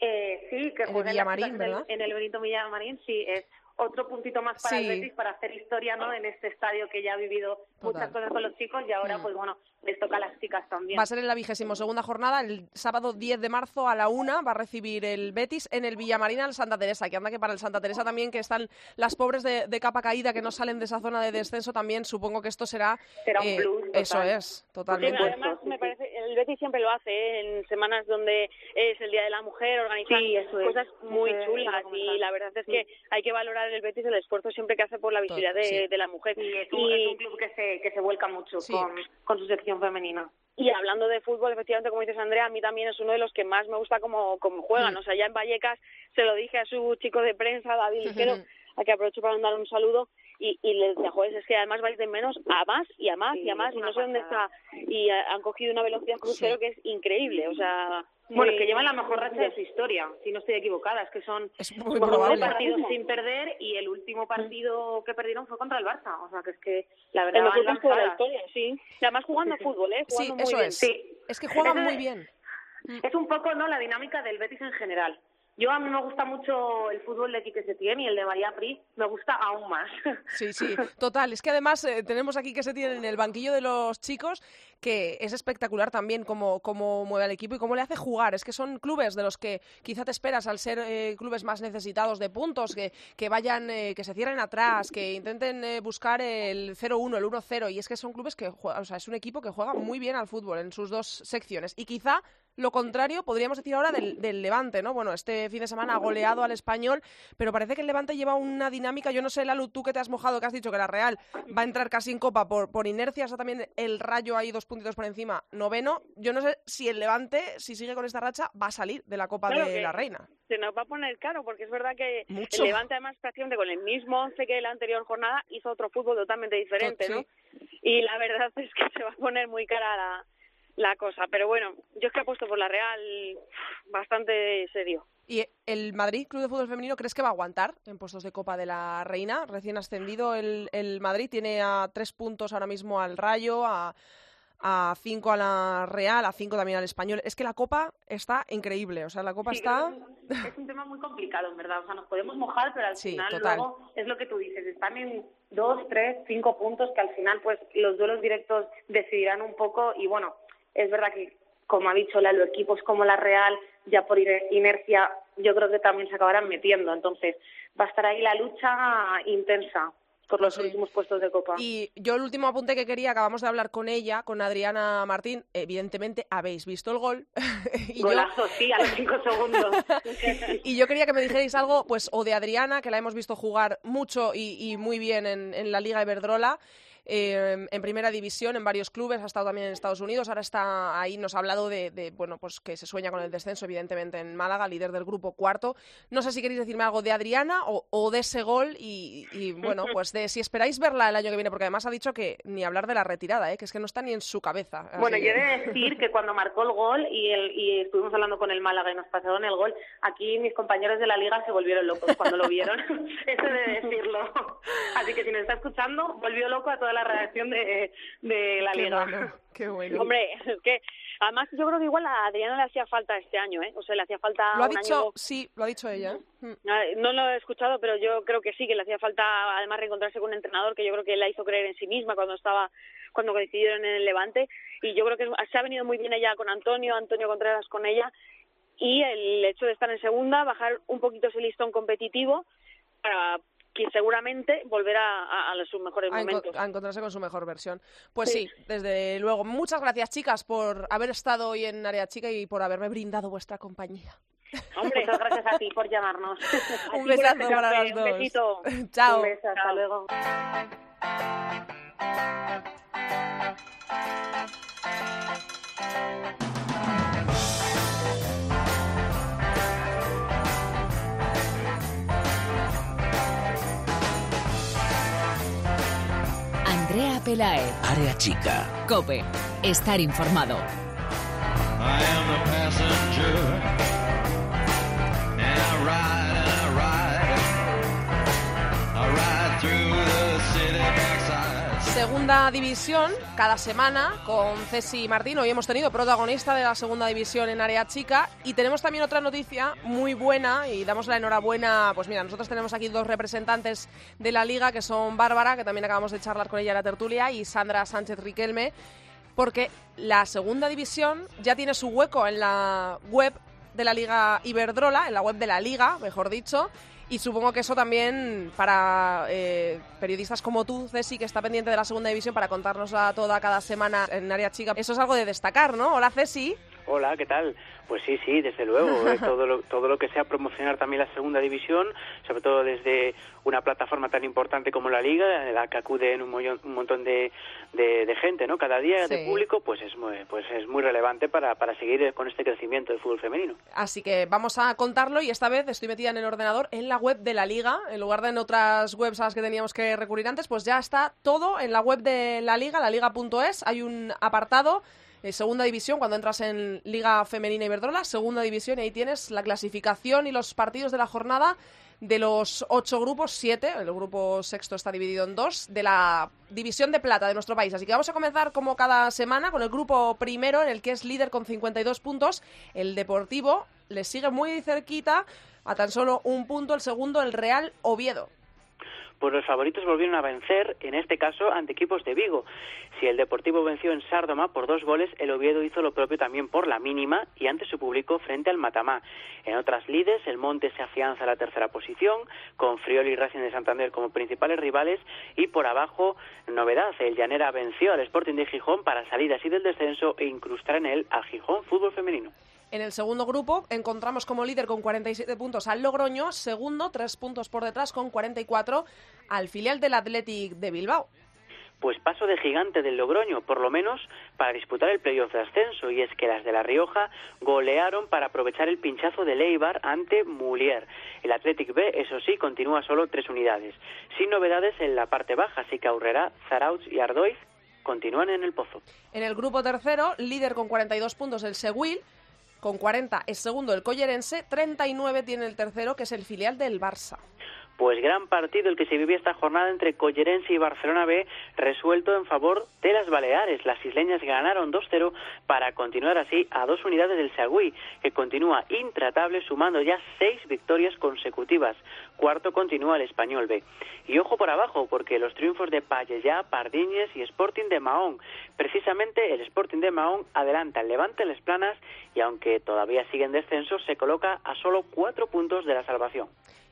Eh, sí, que En el juega en, en el- en el Benito Villamarín, sí, es otro puntito más para Sí. el Betis para hacer historia, ¿no? En este estadio que ya ha vivido muchas cosas con los chicos y ahora, Mm. pues bueno, les toca a las chicas también. Va a ser en la vigésimo segunda jornada, el sábado 10 de marzo a la una va a recibir el Betis en el Villamarina al Santa Teresa, que anda que para el Santa Teresa también que están las pobres de, de capa caída que no salen de esa zona de descenso también, supongo que esto será... Será un eh, plus, total. Eso es, Sí, totalmente. pero además me parece, el Betis siempre lo hace, ¿eh? en semanas donde es el Día de la Mujer, organizan Sí, es. cosas muy chulas y la verdad es Sí. que hay que valorar el Betis el esfuerzo siempre que hace por la visibilidad de, sí. de la mujer. Sí, es un, y, es un club que se, que se vuelca mucho Sí. con, con su sección femenina. y hablando de fútbol, efectivamente, como dices Andrea, a mí también es uno de los que más me gusta como, como juegan. Mm. O sea, ya en Vallecas se lo dije a su chico de prensa, David Ligero, a que aprovecho para mandar un saludo, y, y le decía, joder, es que además vais de menos a más y a más Sí, y a más, y no sé dónde está. Y eh, han cogido una velocidad crucero Sí. que es increíble, o sea... Bueno, que llevan la mejor racha de su historia, si no estoy equivocada. Es que son Es muy partidos sin perder y el último partido que perdieron fue contra el Barça. O sea, que es que la verdad El mejor campo de la historia, sí. Y además jugando Sí, fútbol, ¿eh? Sí, Jugando muy eso bien. es. Sí. Es que juegan muy bien. Es un poco no la dinámica del Betis en general. Yo a mí me gusta mucho el fútbol de Quique Setién y el de María Pri me gusta aún más. Sí, sí, total. Es que además eh, tenemos aquí que se tiene en el banquillo de los chicos, que es espectacular también cómo, cómo mueve al equipo y cómo le hace jugar. Es que son clubes de los que quizá te esperas al ser eh, clubes más necesitados de puntos, que, que vayan, eh, que se cierren atrás, que intenten eh, buscar el 0-1, el 1-0. Y es que son clubes que juegan, o sea, es un equipo que juega muy bien al fútbol en sus dos secciones. Y quizá lo contrario podríamos decir ahora del, del Levante, ¿no? Bueno, este fin de semana ha goleado al español, pero parece que el Levante lleva una dinámica. Yo no sé, Lalu, tú que te has mojado, que has dicho que la Real va a entrar casi en copa por, por inercia, está también el Rayo ahí dos puntitos por encima, noveno. Yo no sé si el Levante, si sigue con esta racha, va a salir de la Copa Claro de la Reina. Se nos va a poner caro, porque es verdad que Mucho. el Levante, además, prácticamente con el mismo once que la anterior jornada, hizo otro fútbol totalmente diferente, Sí. ¿no? Y la verdad es que se va a poner muy cara la, la cosa. Pero bueno, yo es que apuesto por la Real bastante serio. ¿Y el Madrid, Club de Fútbol Femenino, crees que va a aguantar en puestos de Copa de la Reina? Recién ascendido el, el Madrid, tiene a tres puntos ahora mismo al Rayo, a, a cinco a la Real, a cinco también al Español. Es que la Copa está increíble, o sea, la Copa Sí, está... Es, es un tema muy complicado, en verdad. O sea, nos podemos mojar, pero al Sí, final total. luego es lo que tú dices. Están en dos, tres, cinco puntos que al final, pues, los duelos directos decidirán un poco. Y bueno, es verdad que, como ha dicho Lalo, equipos como la Real, ya por iner- inercia, yo creo que también se acabarán metiendo. Entonces, va a estar ahí la lucha intensa por los Sí. últimos puestos de Copa. Y yo el último apunte que quería, acabamos de hablar con ella, con Adriana Martín, evidentemente habéis visto el gol. y, yo, Golazo, sí, a los cinco segundos. y yo quería que me dijerais algo, pues, o de Adriana, que la hemos visto jugar mucho y, y muy bien en, en la Liga Iberdrola. Eh, en primera división, en varios clubes, ha estado también en Estados Unidos, ahora está ahí, nos ha hablado de, de, bueno, pues que se sueña con el descenso, evidentemente, en Málaga, líder del grupo cuarto. No sé si queréis decirme algo de Adriana o, o de ese gol y, y, bueno, pues de si esperáis verla el año que viene, porque además ha dicho que ni hablar de la retirada, ¿eh? que es que no está ni en su cabeza. Así Bueno, yo he de decir que cuando marcó el gol y, el, y estuvimos hablando con el Málaga y nos pasaron el gol, aquí mis compañeros de la liga se volvieron locos cuando lo vieron. Eso de decirlo. Así que si nos está escuchando, volvió loco a toda la redacción de, de la Qué liga. bueno, qué bueno. Hombre, es que además yo creo que igual a Adriana le hacía falta este año, ¿eh? O sea, le hacía falta Lo ha un dicho, año... sí, lo ha dicho ella. Mm. No lo he escuchado, pero yo creo que sí, que le hacía falta además reencontrarse con un entrenador que yo creo que la hizo creer en sí misma cuando estaba, cuando coincidieron en el Levante. Y yo creo que se ha venido muy bien ella con Antonio, Antonio Contreras con ella. Y el hecho de estar en segunda, bajar un poquito ese listón competitivo para que seguramente volverá a, a sus mejores momentos. a encontrarse con su mejor versión. Pues sí. desde luego. Muchas gracias, chicas, por haber estado hoy en Área Chica y por haberme brindado vuestra compañía. Hombre, Muchas gracias a ti por llamarnos. Un besazo para las un dos. besito. Chao. Un beso, hasta Chao. luego. Pelaez, Área chica. Cope, estar informado. I am the passenger. Segunda división, cada semana con Ceci Martín. Hoy hemos tenido protagonista de la segunda división en área chica y tenemos también otra noticia muy buena y damos la enhorabuena. Pues mira, nosotros tenemos aquí dos representantes de la liga que son Bárbara, que también acabamos de charlar con ella en la tertulia, y Sandra Sánchez Riquelme, porque la segunda división ya tiene su hueco en la web de la Liga Iberdrola, en la web de la Liga, mejor dicho. Y supongo que eso también para eh, periodistas como tú, Ceci, que está pendiente de la segunda división para contarnos a toda cada semana en área chica, eso es algo de destacar, ¿no? Hola, Ceci. Hola, ¿qué tal? Pues sí, sí, desde luego. eh, todo, lo, todo lo que sea promocionar también la segunda división, sobre todo desde una plataforma tan importante como la Liga, en la que un, mollón- un montón de, de, de gente, ¿no? Cada día Sí. de público, pues es muy, pues es muy relevante para, para seguir con este crecimiento del fútbol femenino. Así que vamos a contarlo y esta vez estoy metida en el ordenador en la web de la liga, en lugar de en otras webs a las que teníamos que recurrir antes, pues ya está todo en la web de la liga, la liga.es, hay un apartado, eh, segunda división, cuando entras en Liga Femenina Iberdrola, segunda división y ahí tienes la clasificación y los partidos de la jornada de los ocho grupos, siete, el grupo sexto está dividido en dos, de la división de plata de nuestro país. Así que vamos a comenzar como cada semana con el grupo primero, en el que es líder con 52 puntos, el Deportivo, le sigue muy cerquita, a tan solo un punto, el segundo, el Real Oviedo. Pues los favoritos volvieron a vencer, en este caso ante equipos de Vigo. Si el Deportivo venció en Sárdoma por dos goles, el Oviedo hizo lo propio también por la mínima y ante su público frente al Matamá. En otras lides, el Monte se afianza a la tercera posición, con Frioli y Racing de Santander como principales rivales, y por abajo, novedad, el Llanera venció al Sporting de Gijón para salir así del descenso e incrustar en él al Gijón Fútbol Femenino. En el segundo grupo encontramos como líder con 47 puntos al Logroño, segundo, tres puntos por detrás con 44 al filial del Athletic de Bilbao. Pues paso de gigante del Logroño, por lo menos para disputar el playoff de ascenso, y es que las de La Rioja golearon para aprovechar el pinchazo de Leibar ante Mulier. El Athletic B, eso sí, continúa solo tres unidades, sin novedades en la parte baja, así que Aurrera, Zarautz y Ardoiz continúan en el pozo. En el grupo tercero, líder con 42 puntos el Seguil, con 40 es segundo el Collerense, 39 tiene el tercero, que es el filial del Barça. Pues gran partido el que se vivía esta jornada entre Collerense y Barcelona B, resuelto en favor de las Baleares. Las isleñas ganaron 2-0 para continuar así a dos unidades del Sagüí, que continúa intratable sumando ya seis victorias consecutivas. Cuarto continúa el Español B. Y ojo por abajo, porque los triunfos de Pallellá, Pardiñes y Sporting de Mahón. Precisamente el Sporting de Mahón adelanta el Levante las planas y aunque todavía sigue en descenso, se coloca a solo cuatro puntos de la salvación.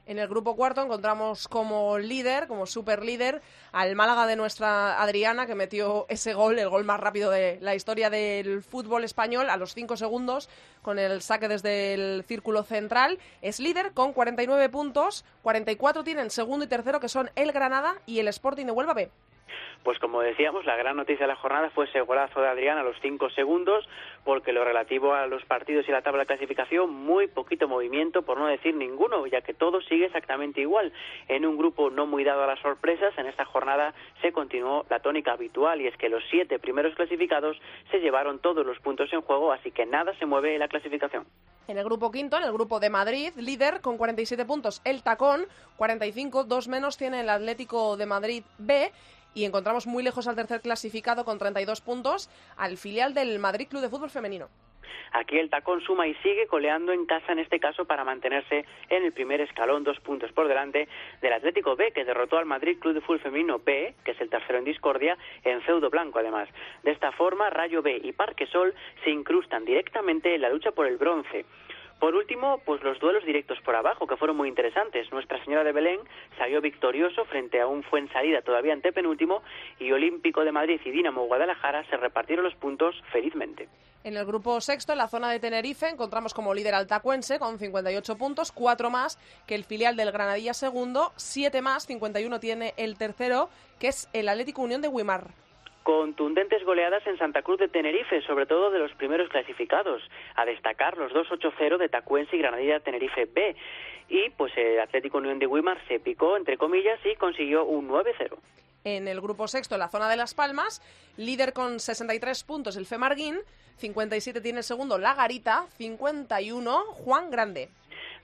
En el grupo cuarto encontramos como líder, como super líder, al Málaga de nuestra Adriana, que metió ese gol, el gol más rápido de la historia del fútbol español, a los cinco segundos, con el saque desde el círculo central. Es líder con 49 puntos, 44 tienen segundo y tercero, que son el Granada y el Sporting de Huelva B. Pues como decíamos, la gran noticia de la jornada fue ese golazo de Adrián a los cinco segundos, porque lo relativo a los partidos y la tabla de clasificación, muy poquito movimiento, por no decir ninguno, ya que todo sigue exactamente igual. En un grupo no muy dado a las sorpresas, en esta jornada se continuó la tónica habitual, y es que los siete primeros clasificados se llevaron todos los puntos en juego, así que nada se mueve en la clasificación. En el grupo quinto, en el grupo de Madrid, líder con 47 puntos el Tacón, 45, dos menos tiene el Atlético de Madrid B y encontramos muy lejos al tercer clasificado con 32 puntos al filial del Madrid Club de Fútbol Femenino. Aquí el tacón suma y sigue coleando en casa en este caso para mantenerse en el primer escalón, dos puntos por delante del Atlético B, que derrotó al Madrid Club de Fútbol Femenino B, que es el tercero en discordia, en feudo blanco además. De esta forma, Rayo B y Parque Sol se incrustan directamente en la lucha por el bronce. Por último, pues los duelos directos por abajo, que fueron muy interesantes. Nuestra Señora de Belén salió victorioso frente a un Fuensalida todavía antepenúltimo y Olímpico de Madrid y Dinamo Guadalajara se repartieron los puntos felizmente. En el grupo sexto, en la zona de Tenerife, encontramos como líder al Tacuense con 58 puntos, cuatro más que el filial del Granadilla segundo, siete más, 51 tiene el tercero, que es el Atlético Unión de Wimar. Contundentes goleadas en Santa Cruz de Tenerife, sobre todo de los primeros clasificados. A destacar los 2-8-0 de Tacuense y Granadilla Tenerife B. Y pues el Atlético Unión de Wimar se picó, entre comillas, y consiguió un 9-0. En el grupo sexto, en la zona de Las Palmas, líder con 63 puntos el Femarguín, 57 tiene el segundo La Garita, 51 Juan Grande.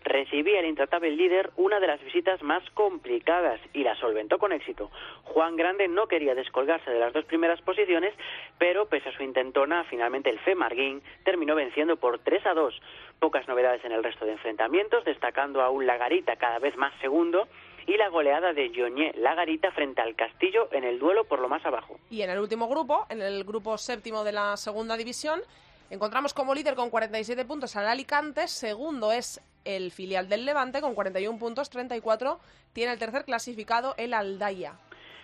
Recibía el intratable líder una de las visitas más complicadas y la solventó con éxito. Juan Grande no quería descolgarse de las dos primeras posiciones, pero pese a su intentona, finalmente el Femarguín terminó venciendo por 3 a 2. Pocas novedades en el resto de enfrentamientos, destacando a un Lagarita cada vez más segundo y la goleada de Joñé Lagarita frente al Castillo en el duelo por lo más abajo. Y en el último grupo, en el grupo séptimo de la segunda división, encontramos como líder con 47 puntos al Alicante, segundo es el filial del Levante con 41 puntos, 34 tiene el tercer clasificado el Aldaya.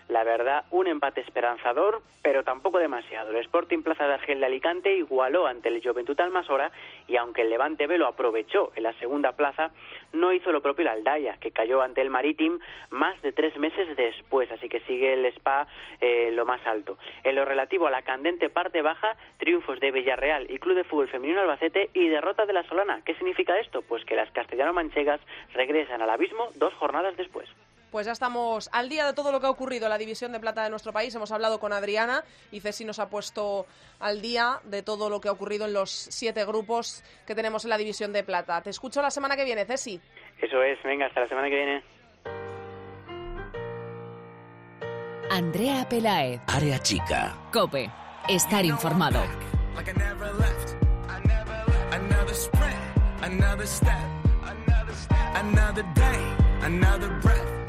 La verdad, un empate esperanzador, pero tampoco demasiado. El Sporting Plaza de Argel de Alicante igualó ante el Juventud Almasora y aunque el Levante B lo aprovechó en la segunda plaza, no hizo lo propio el Aldaya, que cayó ante el Maritim más de tres meses después, así que sigue el Spa eh, lo más alto. En lo relativo a la candente parte baja, triunfos de Villarreal y Club de Fútbol Femenino Albacete y derrota de la Solana. ¿Qué significa esto? Pues que las castellano-manchegas regresan al abismo dos jornadas después. Pues ya estamos al día de todo lo que ha ocurrido en la división de plata de nuestro país. Hemos hablado con Adriana y Ceci nos ha puesto al día de todo lo que ha ocurrido en los siete grupos que tenemos en la división de plata. Te escucho la semana que viene, Ceci. Eso es, venga, hasta la semana que viene. Andrea Pelaez. Área chica. Cope. Estar informado. Another step, another day, another breath.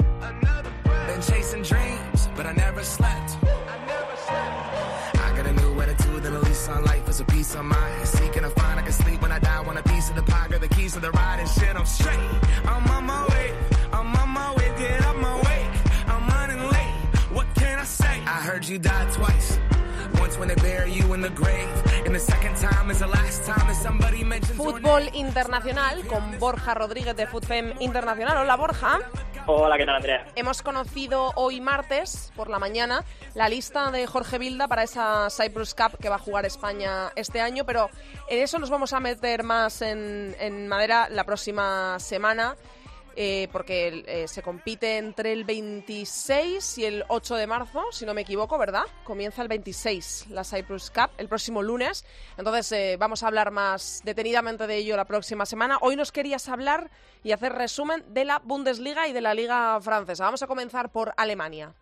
Been chasing dreams, but I never slept. I got a new attitude and a lease on life is a piece of mind. Seeking to find I can sleep when I die. Want a piece of the pie, got the keys to the ride and shit. I'm straight. I'm on my way. I'm on my way. Get up my way. I'm running late. What can I say? I heard you died twice. Once when they bury you in the grave, and the second time is the last time that somebody mentions your name. Fútbol internacional con Borja Rodríguez de Futfem Internacional. Hola, Borja. Hola, ¿qué tal, Andrea? Hemos conocido hoy martes por la mañana la lista de Jorge Vilda para esa Cyprus Cup que va a jugar España este año, pero en eso nos vamos a meter más en, en madera la próxima semana. Eh, porque eh, se compite entre el 26 y el 8 de marzo, si no me equivoco, ¿verdad? Comienza el 26 la Cyprus Cup, el próximo lunes. Entonces eh, vamos a hablar más detenidamente de ello la próxima semana. Hoy nos querías hablar y hacer resumen de la Bundesliga y de la Liga Francesa. Vamos a comenzar por Alemania.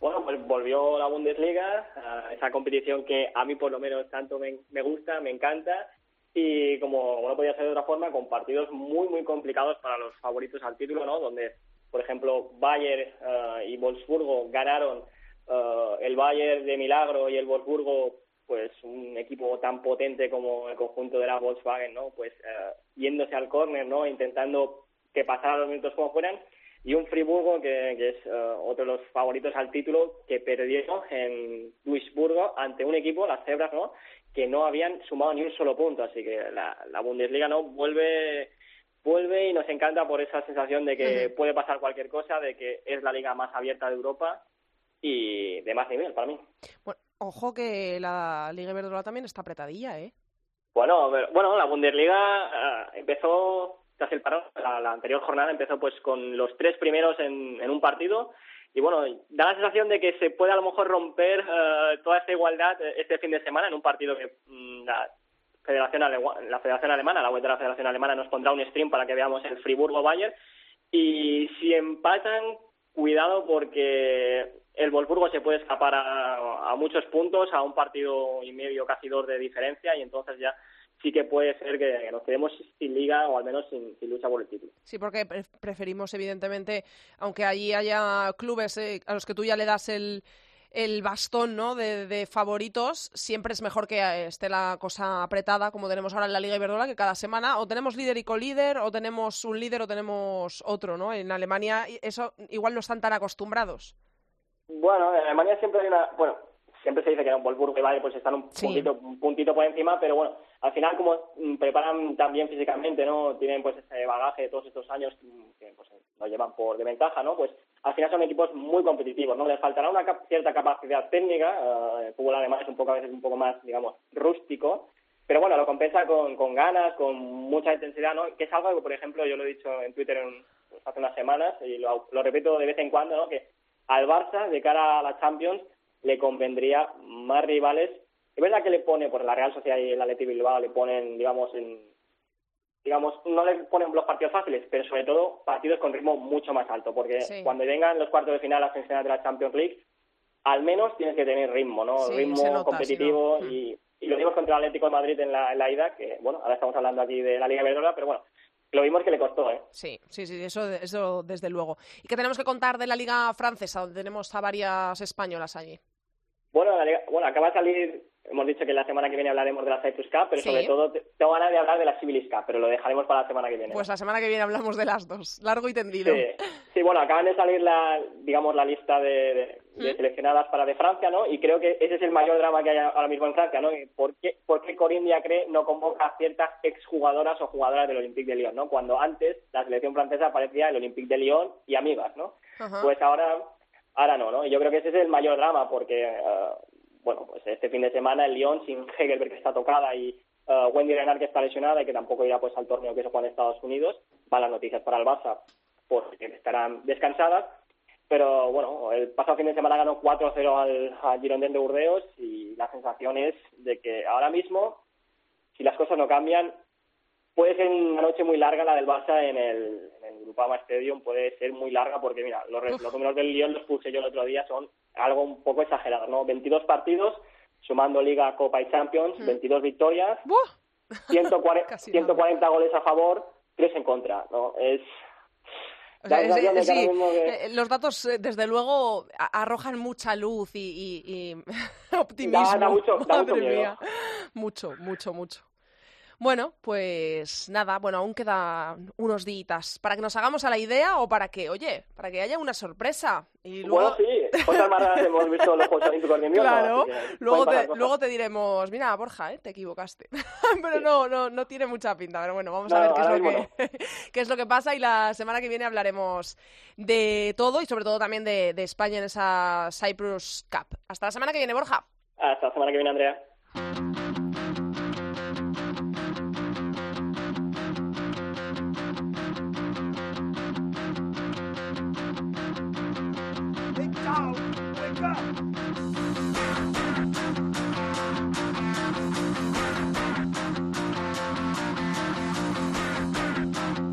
Bueno, pues volvió la Bundesliga, a esa competición que a mí por lo menos tanto me, me gusta, me encanta y como no podía ser de otra forma, con partidos muy, muy complicados para los favoritos al título, ¿no? Donde, por ejemplo, Bayern eh, y Wolfsburgo ganaron eh, el Bayern de milagro y el Wolfsburgo, pues un equipo tan potente como el conjunto de la Volkswagen, ¿no? Pues eh, yéndose al córner, ¿no? Intentando que pasaran los minutos como fueran y un Friburgo que, que es otro de los favoritos al título que perdió en Duisburgo ante un equipo, las Cebras, ¿no? Que no habían sumado ni un solo punto, así que la, la Bundesliga no vuelve vuelve y nos encanta por esa sensación de que puede pasar cualquier cosa, de que es la liga más abierta de Europa y de más nivel para mí. Bueno, ojo que la Liga Iberdrola también está apretadilla, ¿eh? Bueno, pero- bueno, la Bundesliga eh, empezó tras el parón, la, la anterior jornada empezó pues con los tres primeros en, en un partido y bueno, da la sensación de que se puede a lo mejor romper eh, toda esta igualdad eh, este fin de semana en un partido que mm, la Federación la Federación Alemana, la web de la Federación Alemana nos pondrá un stream para que veamos el Friburgo Bayern y si empatan cuidado porque el Wolfsburgo se puede escapar a, a muchos puntos, a un partido y medio, casi dos de diferencia, y entonces ya sí que puede ser que nos quedemos sin liga o al menos sin, sin lucha por el título. Sí, porque pre- preferimos, evidentemente, aunque allí haya clubes eh, a los que tú ya le das el, el bastón ¿no? de, de favoritos, siempre es mejor que eh, esté la cosa apretada, como tenemos ahora en la Liga Iberdrola, que cada semana o tenemos líder y colíder, o tenemos un líder o tenemos otro, ¿no? En Alemania eso igual no están tan acostumbrados. Bueno, en Alemania siempre hay una... Bueno, siempre se dice que en Wolfsburgo y Bayern pues están un Sí. puntito, un puntito por encima, pero bueno, al final como mm, preparan tan bien físicamente, ¿no? Tienen pues ese bagaje de todos estos años que pues lo llevan por de ventaja, ¿no? Pues al final son equipos muy competitivos, ¿no? Les faltará una cap- cierta capacidad técnica, eh, el fútbol alemán es un poco a veces un poco más, digamos, rústico, pero bueno, lo compensa con, con ganas, con mucha intensidad, ¿no? Que es algo que, por ejemplo, yo lo he dicho en Twitter en- pues, hace unas semanas y lo, lo repito de vez en cuando, ¿no? Que al Barça, de cara a la Champions, le convendría más rivales. Es verdad que le pone, por la Real Sociedad y el Athletic Bilbao le ponen, digamos, en, digamos, no le ponen los partidos fáciles, pero sobre todo partidos con ritmo mucho más alto, porque Sí. cuando vengan los cuartos de final, las semifinales de la Champions League, al menos tienes que tener ritmo, ¿no? Sí, ritmo nota, competitivo y, y lo vimos contra el Atlético de Madrid en la, en la ida, que bueno, ahora estamos hablando aquí de la Liga Iberdrola, pero bueno, lo vimos que le costó, ¿eh? Sí, sí, sí, eso, eso desde luego. ¿Y qué tenemos que contar de la Liga Francesa, donde tenemos a varias españolas allí? Bueno, bueno, acaba de salir, hemos dicho que la semana que viene hablaremos de la Cyprus Cup, pero Sí. sobre todo te- tengo ganas de hablar de la Civilis Cup, pero lo dejaremos para la semana que viene. Pues la semana que viene hablamos de las dos, largo y tendido. Sí, sí, bueno, acaban de salir la, digamos, la lista de, de- de ¿Mm? seleccionadas para de Francia, ¿no? Y creo que ese es el mayor drama que hay ahora mismo en Francia, ¿no? ¿Por qué, por qué Corinne Diacre no convoca a ciertas exjugadoras o jugadoras del Olympique de Lyon, ¿no? Cuando antes la selección francesa parecía el Olympique de Lyon y amigas, ¿no? Ajá. Pues ahora, ahora no, ¿no? Y yo creo que ese es el mayor drama porque, eh, bueno, pues este fin de semana el Lyon sin Hegelberg que está tocada y eh, Wendy Renard que está lesionada y que tampoco irá pues al torneo que se juega en Estados Unidos, malas noticias para el Barça porque estarán descansadas. Pero bueno, el pasado fin de semana ganó 4-0 al, al Girondin de Burdeos y la sensación es de que ahora mismo, si las cosas no cambian, puede ser una noche muy larga la del Barça en el, en el Groupama Stadium, puede ser muy larga porque mira, los, los números del Lyon los puse yo el otro día, son algo un poco exagerado, ¿no? 22 partidos, sumando Liga, Copa y Champions, 22 victorias, 140, Casi 140 goles a favor, 3 en contra, ¿no? Es... O sea, es- sí, que- eh, los datos, eh, desde luego, arrojan mucha luz y, y- y optimismo. Da- da mucho- da mucho Madre miedo. mía. Mucho, mucho, mucho. Bueno, pues nada, bueno, aún quedan unos días para que nos hagamos a la idea o para que, oye, para que haya una sorpresa. Y luego, Bueno, sí, cosas más raras hemos visto los Juegos Olímpicos de Invierno. Claro, luego te, cosas. luego te diremos, mira, Borja, ¿eh? te equivocaste. pero no, no, no tiene mucha pinta. Pero bueno, vamos a ver qué es, lo que, qué es lo que pasa y la semana que viene hablaremos de todo y sobre todo también de, de España en esa Cyprus Cup. Hasta la semana que viene, Borja. Hasta la semana que viene, Andrea.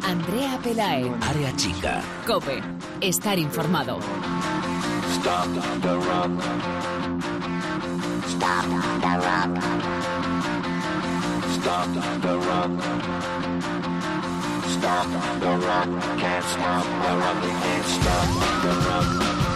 Andrea Pelae. Área chica. Cope. Estar informado. Stop the rock. Stop the rock. Stop the rock. Stop the rock. Can't stop the rock. Can't stop the rock.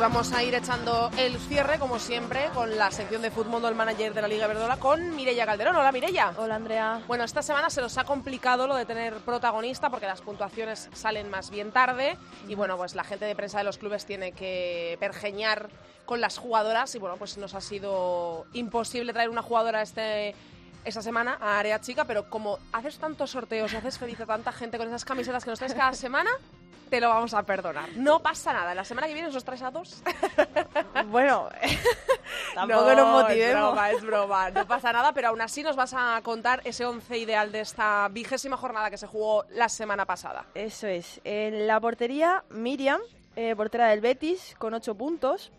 Vamos a ir echando el cierre, como siempre, con la sección de fútbol del manager de la Liga Verdola con Mireia Calderón. Hola, Mireia. Hola, Andrea. Bueno, esta semana se nos ha complicado lo de tener protagonista porque las puntuaciones salen más bien tarde y bueno, pues la gente de prensa de los clubes tiene que pergeñar con las jugadoras y bueno, pues nos ha sido imposible traer una jugadora este esta semana a Área Chica, pero como haces tantos sorteos y haces feliz a tanta gente con esas camisetas que nos traes cada semana, te lo vamos a perdonar. No pasa nada, la semana que viene nos traes a dos. Bueno, tampoco no, nos Es motivemos. broma, es broma, no pasa nada, pero aún así nos vas a contar ese once ideal de esta vigésima jornada que se jugó la semana pasada. Eso es. En la portería, Miriam, eh, portera del Betis, con 8 puntos.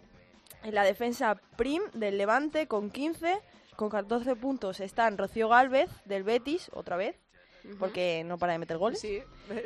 En la defensa, Prim, del Levante, con 15. Con 14 puntos están Rocío Galvez, del Betis, otra vez, porque no para de meter goles. Sí,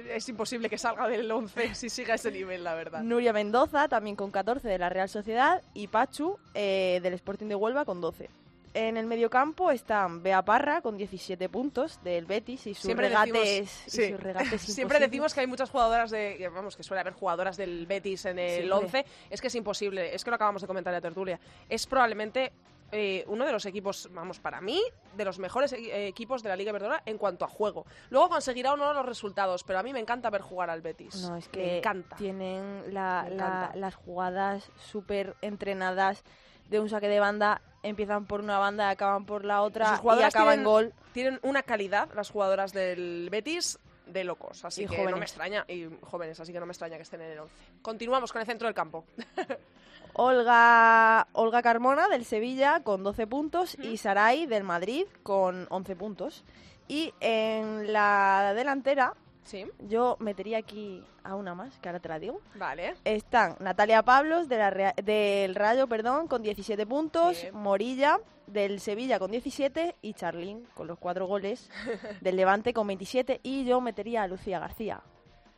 es imposible que salga del 11 si sigue a ese nivel, la verdad. Nuria Mendoza, también con 14 de la Real Sociedad, y Pachu, eh, del Sporting de Huelva, con 12. En el mediocampo están Bea Parra, con 17 puntos, del Betis, y sus Siempre regates, decimos, y sí. sus regates Siempre decimos que hay muchas jugadoras de, vamos, que suele haber jugadoras del Betis en el Siempre. 11. Es que es imposible, es que lo acabamos de comentar en la tertulia. Es probablemente eh, uno de los equipos, vamos, para mí, de los mejores eh, equipos de la Liga Iberdrola en cuanto a juego. Luego conseguirá o no los resultados, pero a mí me encanta ver jugar al Betis. No, es me que encanta. tienen la- Me la- encanta. las jugadas súper entrenadas de un saque de banda, empiezan por una banda acaban por la otra y acaban tienen, gol. tienen una calidad, las jugadoras del Betis, de locos. Así Y que no me extraña, y jóvenes, así que no me extraña que estén en el 11. Continuamos con el centro del campo. Olga, Olga Carmona del Sevilla con 12 puntos y Saray del Madrid con 11 puntos. Y en la delantera Sí. Yo metería aquí a una más, que ahora te la digo. Vale. Están Natalia Pablos de la Rea- del Rayo, perdón, con 17 puntos, Sí. Morilla del Sevilla con 17 y Charlín con los cuatro goles del Levante con 27 y yo metería a Lucía García.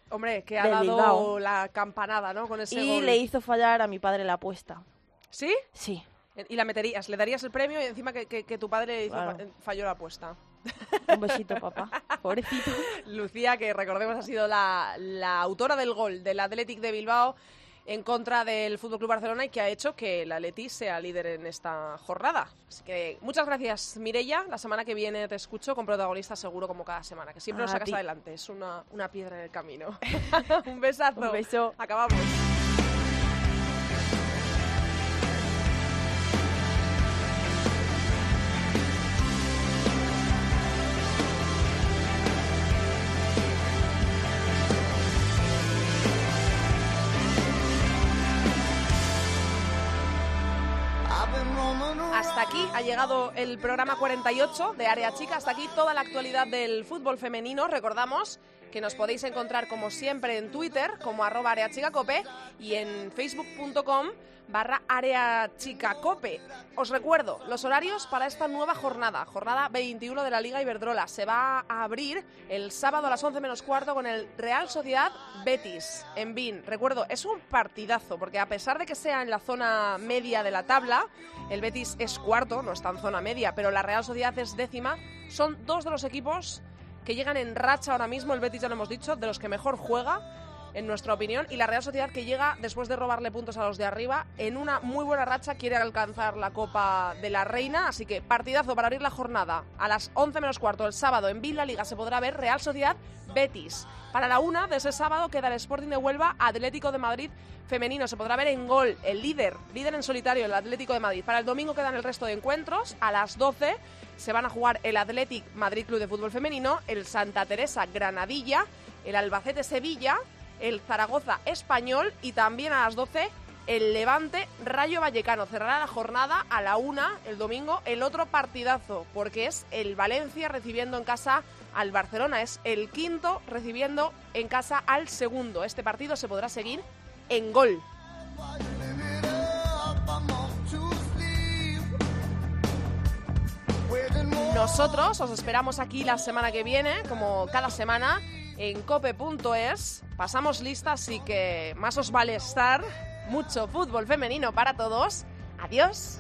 Hombre, que ha dado Bilbao. la campanada, ¿no? Con ese Y gol. le hizo fallar a mi padre la apuesta. ¿Sí? Sí. Y la meterías, le darías el premio y encima que, que- que tu padre hizo Claro. fa- falló la apuesta. Un besito, papá. Pobrecito. Lucía, que recordemos ha sido la, la autora del gol del Athletic de Bilbao en contra del FC Barcelona y que ha hecho que el Atleti sea líder en esta jornada. Así que muchas gracias, Mirella. La semana que viene te escucho con protagonistas seguro como cada semana, que siempre nos sacas ti. adelante. Es una, una piedra en el camino. Un besazo. Un beso. Acabamos. El programa 48 de Área Chica. Hasta aquí toda la actualidad del fútbol femenino. Recordamos que nos podéis encontrar como siempre en Twitter como arroba areachicacope y en facebook.com barra areachicacope. Os recuerdo los horarios para esta nueva jornada, jornada 21 de la Liga Iberdrola. Se va a abrir el sábado a las 11 menos cuarto con el Real Sociedad Betis en Bin. Recuerdo, es un partidazo porque a pesar de que sea en la zona media de la tabla, el Betis es cuarto, no está en zona media, pero la Real Sociedad es décima. Son dos de los equipos que llegan en racha ahora mismo, el Betis ya lo hemos dicho, de los que mejor juega, en nuestra opinión, y la Real Sociedad que llega, después de robarle puntos a los de arriba, en una muy buena racha quiere alcanzar la Copa de la Reina, así que partidazo para abrir la jornada. A las 11 menos cuarto el sábado en Villa Liga se podrá ver Real Sociedad Betis. Para la una de ese sábado queda el Sporting de Huelva Atlético de Madrid femenino. Se podrá ver en gol el líder, líder en solitario, el Atlético de Madrid. Para el domingo quedan el resto de encuentros. A las 12 se van a jugar el Athletic Madrid Club de Fútbol Femenino, el Santa Teresa Granadilla, el Albacete Sevilla, el Zaragoza Español y también a las 12 el Levante Rayo Vallecano. Cerrará la jornada a la una el domingo el otro partidazo, porque es el Valencia recibiendo en casa al Barcelona. Es el quinto recibiendo en casa al segundo. Este partido se podrá seguir en gol. Nosotros os esperamos aquí la semana que viene, como cada semana, en cope.es. Pasamos lista, así que más os vale estar. Mucho fútbol femenino para todos. Adiós.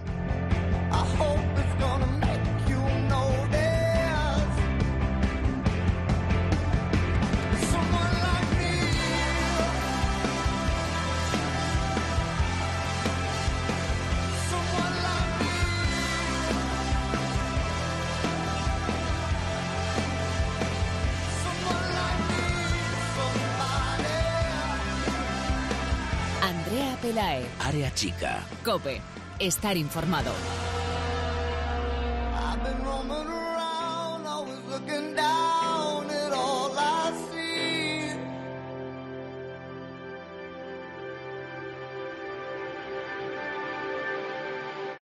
Andrea Pelae. Área chica. Cope. Estar informado.